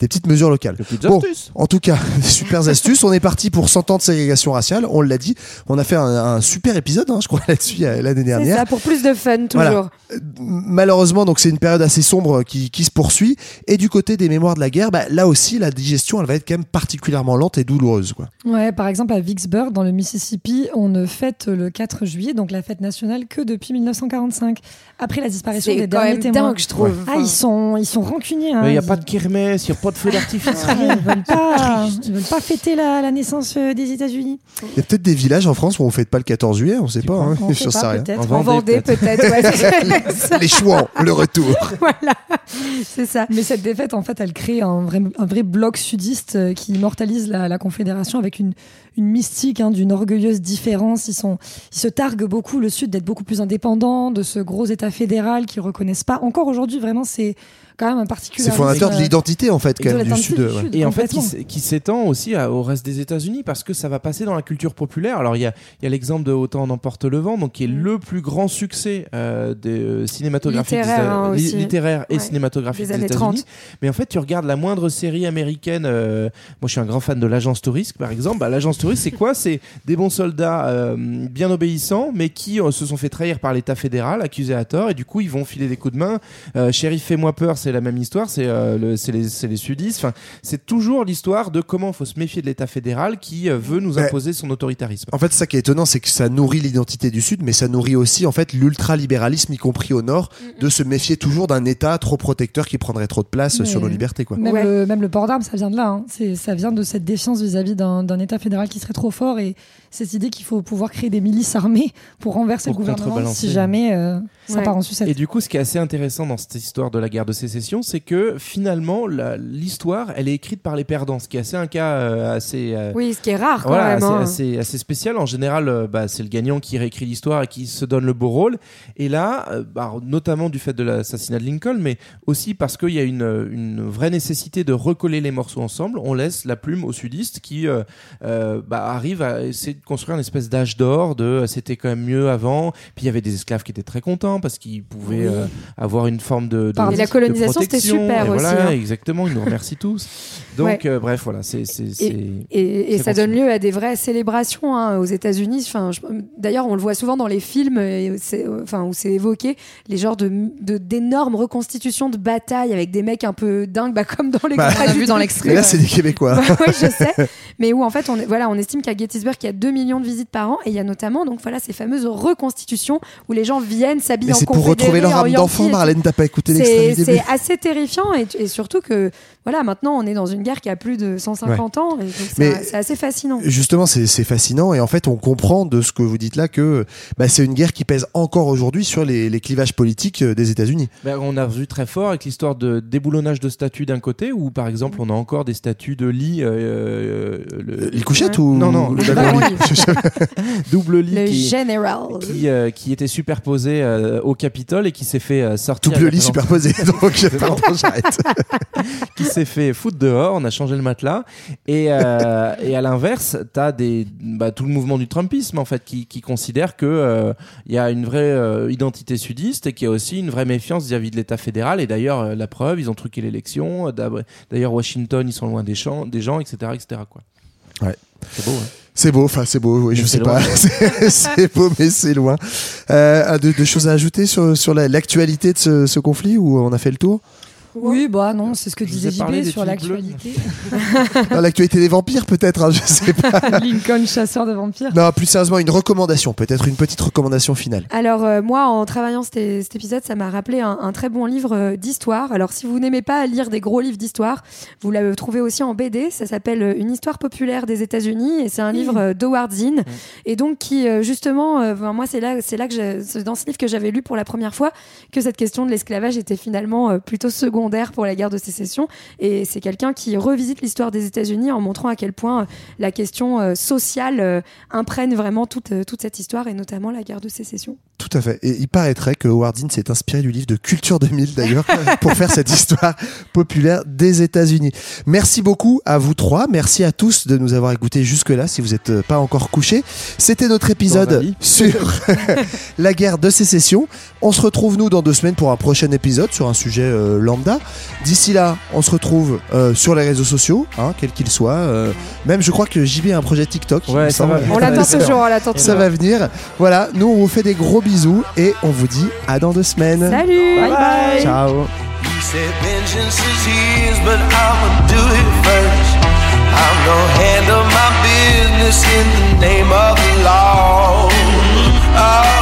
des petites mesures locales. Bon, astuces. en tout cas, des super astuces. On est parti pour 100 ans de ségrégation raciale. On l'a dit. On a fait un, un super épisode, hein, je crois, là-dessus l'année C'est dernière. ça, pour plus de fun, toujours. Voilà. Malheureusement, donc c'est une période assez sombre qui, qui se poursuit. Et du côté des mémoires de la guerre, bah, là aussi, la digestion, elle va être quand même particulièrement lente et douloureuse. Quoi. Ouais, par exemple, à Vicksburg, dans le Mississippi, on fête le 4 juillet, donc la fête nationale, que depuis 1945, après la disparition C'est des quand derniers même témoins. dingue, je trouve. Ah, ils sont, ils sont rancuniers. hein. Il n'y a Ils- pas de kermesse, il n'y a pas de feu d'artifice. Ils veulent ils veulent pas fêter la, la naissance euh, des États-Unis. Il y a peut-être des villages en France où on fête pas le 14 juillet, on sait pas. Hein, On sait pas, rien. peut-être. En Vendée, peut-être. ouais. Les chouans, le retour. voilà, c'est ça. Mais cette défaite, en fait, elle crée un vrai, un vrai bloc sudiste euh, qui immortalise la, la Confédération avec une, une mystique hein, d'une orgueilleuse différence. Ils, sont, ils se targuent beaucoup, le Sud, d'être beaucoup plus indépendant de ce gros État fédéral qu'ils reconnaissent pas. Encore aujourd'hui, vraiment, c'est quand même un particulier. C'est fondateur de l'identité en fait, quand de même, du Sud. du ouais. Sud. Et en fait, qui, s'étend aussi à- au reste des États-Unis parce que ça va passer dans la culture populaire. Alors, il y a, il y a l'exemple de Autant en emporte le vent, donc qui est le plus grand succès euh, des euh, Littéraire, États- hein, littéraire et Ouais, cinématographique des États-Unis. 30. Mais en fait, tu regardes la moindre série américaine. euh, moi, je suis un grand fan de l'agence touriste, par exemple. Bah, l'agence touriste, c'est quoi? C'est des bons soldats euh, bien obéissants, mais qui euh, se sont fait trahir par l'État fédéral, accusés à tort, et du coup, ils vont filer des coups de main. Euh, Shérif, fais-moi peur, c'est la même histoire. C'est euh, le- c'est les, c'est les sudistes. Enfin, c'est toujours l'histoire de comment il faut se méfier de l'État fédéral qui euh, veut nous imposer son autoritarisme. En fait, ça qui est étonnant, c'est que ça nourrit l'identité du Sud, mais ça nourrit aussi en fait l'ultralibéralisme, y compris au Nord, de se méfier toujours d'un État trop protecteur qui prendrait trop de place Mais- sur nos libertés. Quoi. Même, Ouais. le, même le port d'armes, ça vient de là. hein. C'est, ça vient de cette défiance vis-à-vis d'un, État fédéral qui serait trop fort et cette idée qu'il faut pouvoir créer des milices armées pour renverser Pour le gouvernement si jamais euh, ça Ouais. part en sucette. Et du coup, ce qui est assez intéressant dans cette histoire de la guerre de sécession, c'est que finalement, l'histoire, elle est écrite par les perdants, ce qui est assez un cas euh, assez. euh, Oui, ce qui est rare quand Voilà, même. assez, hein. assez, assez spécial. En général, euh, bah, c'est le gagnant qui réécrit l'histoire et qui se donne le beau rôle. Et là, euh, bah, notamment du fait de l'assassinat de Lincoln, mais aussi parce qu'il y a une, une vraie nécessité de recoller les morceaux ensemble, on laisse la plume aux sudistes qui bah, arrivent à essayer de construire une espèce d'âge d'or de c'était quand même mieux avant. Puis il y avait des esclaves qui étaient très contents parce qu'ils pouvaient Oui. euh, avoir une forme de, de la de colonisation, c'était protection. super Et aussi, Voilà, hein. exactement. Ils nous remercient tous. Donc, Ouais. euh, bref, voilà, c'est. c'est- c'est- Et, et ça ça donne lieu à des vraies célébrations hein, aux États-Unis. Enfin, je- d'ailleurs, on le voit souvent dans les films, et c'est- enfin, où c'est évoqué les genres de de- d'énormes reconstitutions de batailles avec des mecs un peu dingues, bah, comme dans les. Bah, grands on a vu dans Mais l'extrait. là, c'est des Québécois. Bah ouais, je sais. Mais où en fait, on, voilà, on estime qu'à Gettysburg, il y a 2 millions de visites par an. Et il y a notamment donc, voilà, ces fameuses reconstitutions où les gens viennent s'habiller en c'est pour retrouver leur âme d'enfant. Marlène, t'as pas écouté l'extrait C'est assez terrifiant et, et surtout que voilà maintenant on est dans une guerre qui a plus de 150 ans et donc c'est Mais- c'est assez fascinant. Justement, c'est fascinant et en fait, on comprend de ce que vous dites là que bah, c'est une guerre qui pèse encore aujourd'hui sur les, les clivages politiques euh, des États-Unis. Ben, on a vu très fort avec l'histoire de déboulonnage de statues d'un côté, où par exemple on a encore des statues de lit. euh, le- Les couchettes Ouais. ou Non, non, le double lit? Le qui, général. qui, euh, qui était superposé euh, au Capitole et qui s'est fait euh, sortir. Double lit superposé. Donc, pardon, j'arrête. qui s'est fait foutre dehors, on a changé le matelas. Et, euh, et à l'inverse, tu as des, bah, tout le mouvement du Trumpisme, en fait, qui, qui considère qu'il il y a une vraie euh, identité sudiste et qu'il y a aussi une vraie méfiance vis-à-vis de l'État fédéral. Et d'ailleurs, euh, la preuve, ils ont truqué l'élection. D'ailleurs, Washington, ils sont loin des, champs, des gens, etc. etc. Quoi. Ouais. C'est beau, hein C'est beau, enfin c'est beau, oui, Mais je sais pas. loin. C'est- beau, mais c'est loin. Euh, de, de choses à ajouter sur, sur la- l'actualité de ce, ce conflit ou on a fait le tour? Oui, bah non, c'est ce que disait JB sur l'actualité. Dans L'actualité des vampires, peut-être, hein, je sais pas. Lincoln, chasseur de vampires. Non, plus sérieusement, une recommandation, peut-être une petite recommandation finale. Alors euh, moi, en travaillant cet, cet épisode, ça m'a rappelé un, un très bon livre euh, d'histoire. Alors si vous n'aimez pas lire des gros livres d'histoire, vous le trouvez aussi en BD. Ça s'appelle euh, Une histoire populaire des États-Unis et c'est un livre euh, d'Howard Zinn. Et donc qui euh, justement, euh, ben, moi c'est là, que dans ce livre que j'avais lu pour la première fois que cette question de l'esclavage était finalement euh, plutôt secondaire pour la guerre de sécession. Et c'est quelqu'un qui revisite l'histoire des États-Unis en montrant à quel point euh, la question euh, sociale euh, imprègne vraiment toute, toute cette histoire et notamment la guerre de sécession. Tout à fait. Et il paraîtrait que Howard Zinn s'est inspiré du livre de Culture 2000 d'ailleurs pour faire cette histoire populaire des États-Unis. Merci beaucoup à vous trois. Merci à tous de nous avoir écoutés jusque-là si vous n'êtes pas encore couchés. C'était notre épisode sur la guerre de sécession. On se retrouve nous dans deux semaines pour un prochain épisode sur un sujet euh, lambda. D'ici là, on se retrouve euh, sur les réseaux sociaux, hein, quels qu'ils soient. Euh, même je crois que JB a un projet TikTok. Ouais, ça va venir. On l'attend toujours, on l'attend Ça va venir. Voilà, nous on vous fait des gros bisous et on vous dit à dans deux semaines. Salut Bye bye. Ciao. He said, Vengeance is his, but I'ma do it first. I'm gonna handle my business in the name of the law. Oh.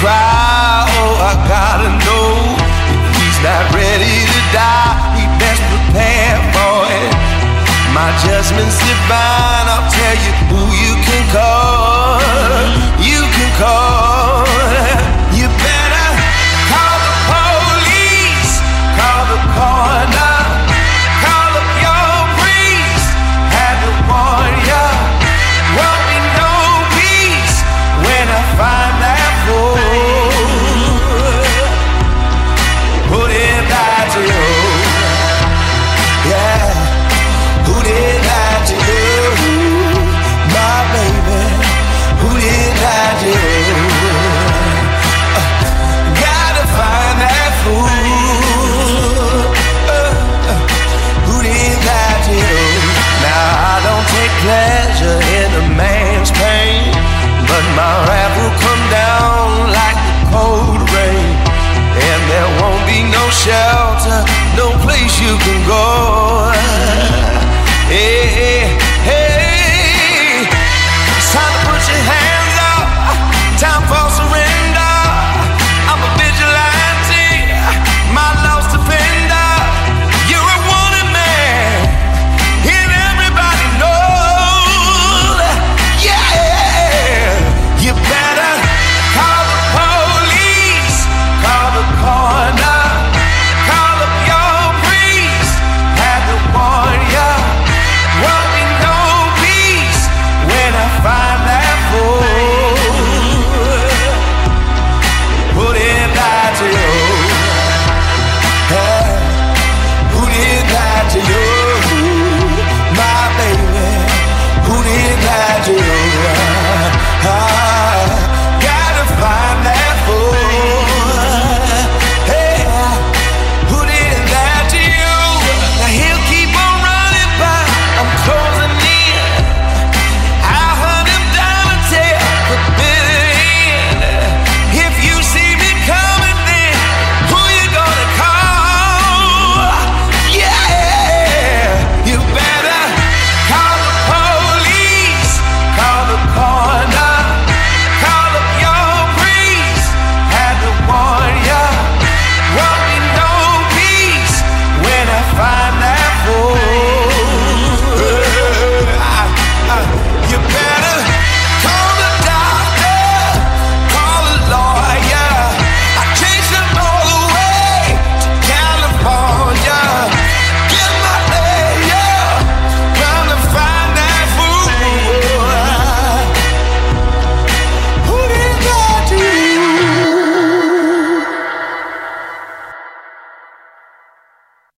cry. Oh, I gotta know if he's not ready to die. He best prepare for it. My judgment's divine. I'll tell you who you can call. You can call. you can go.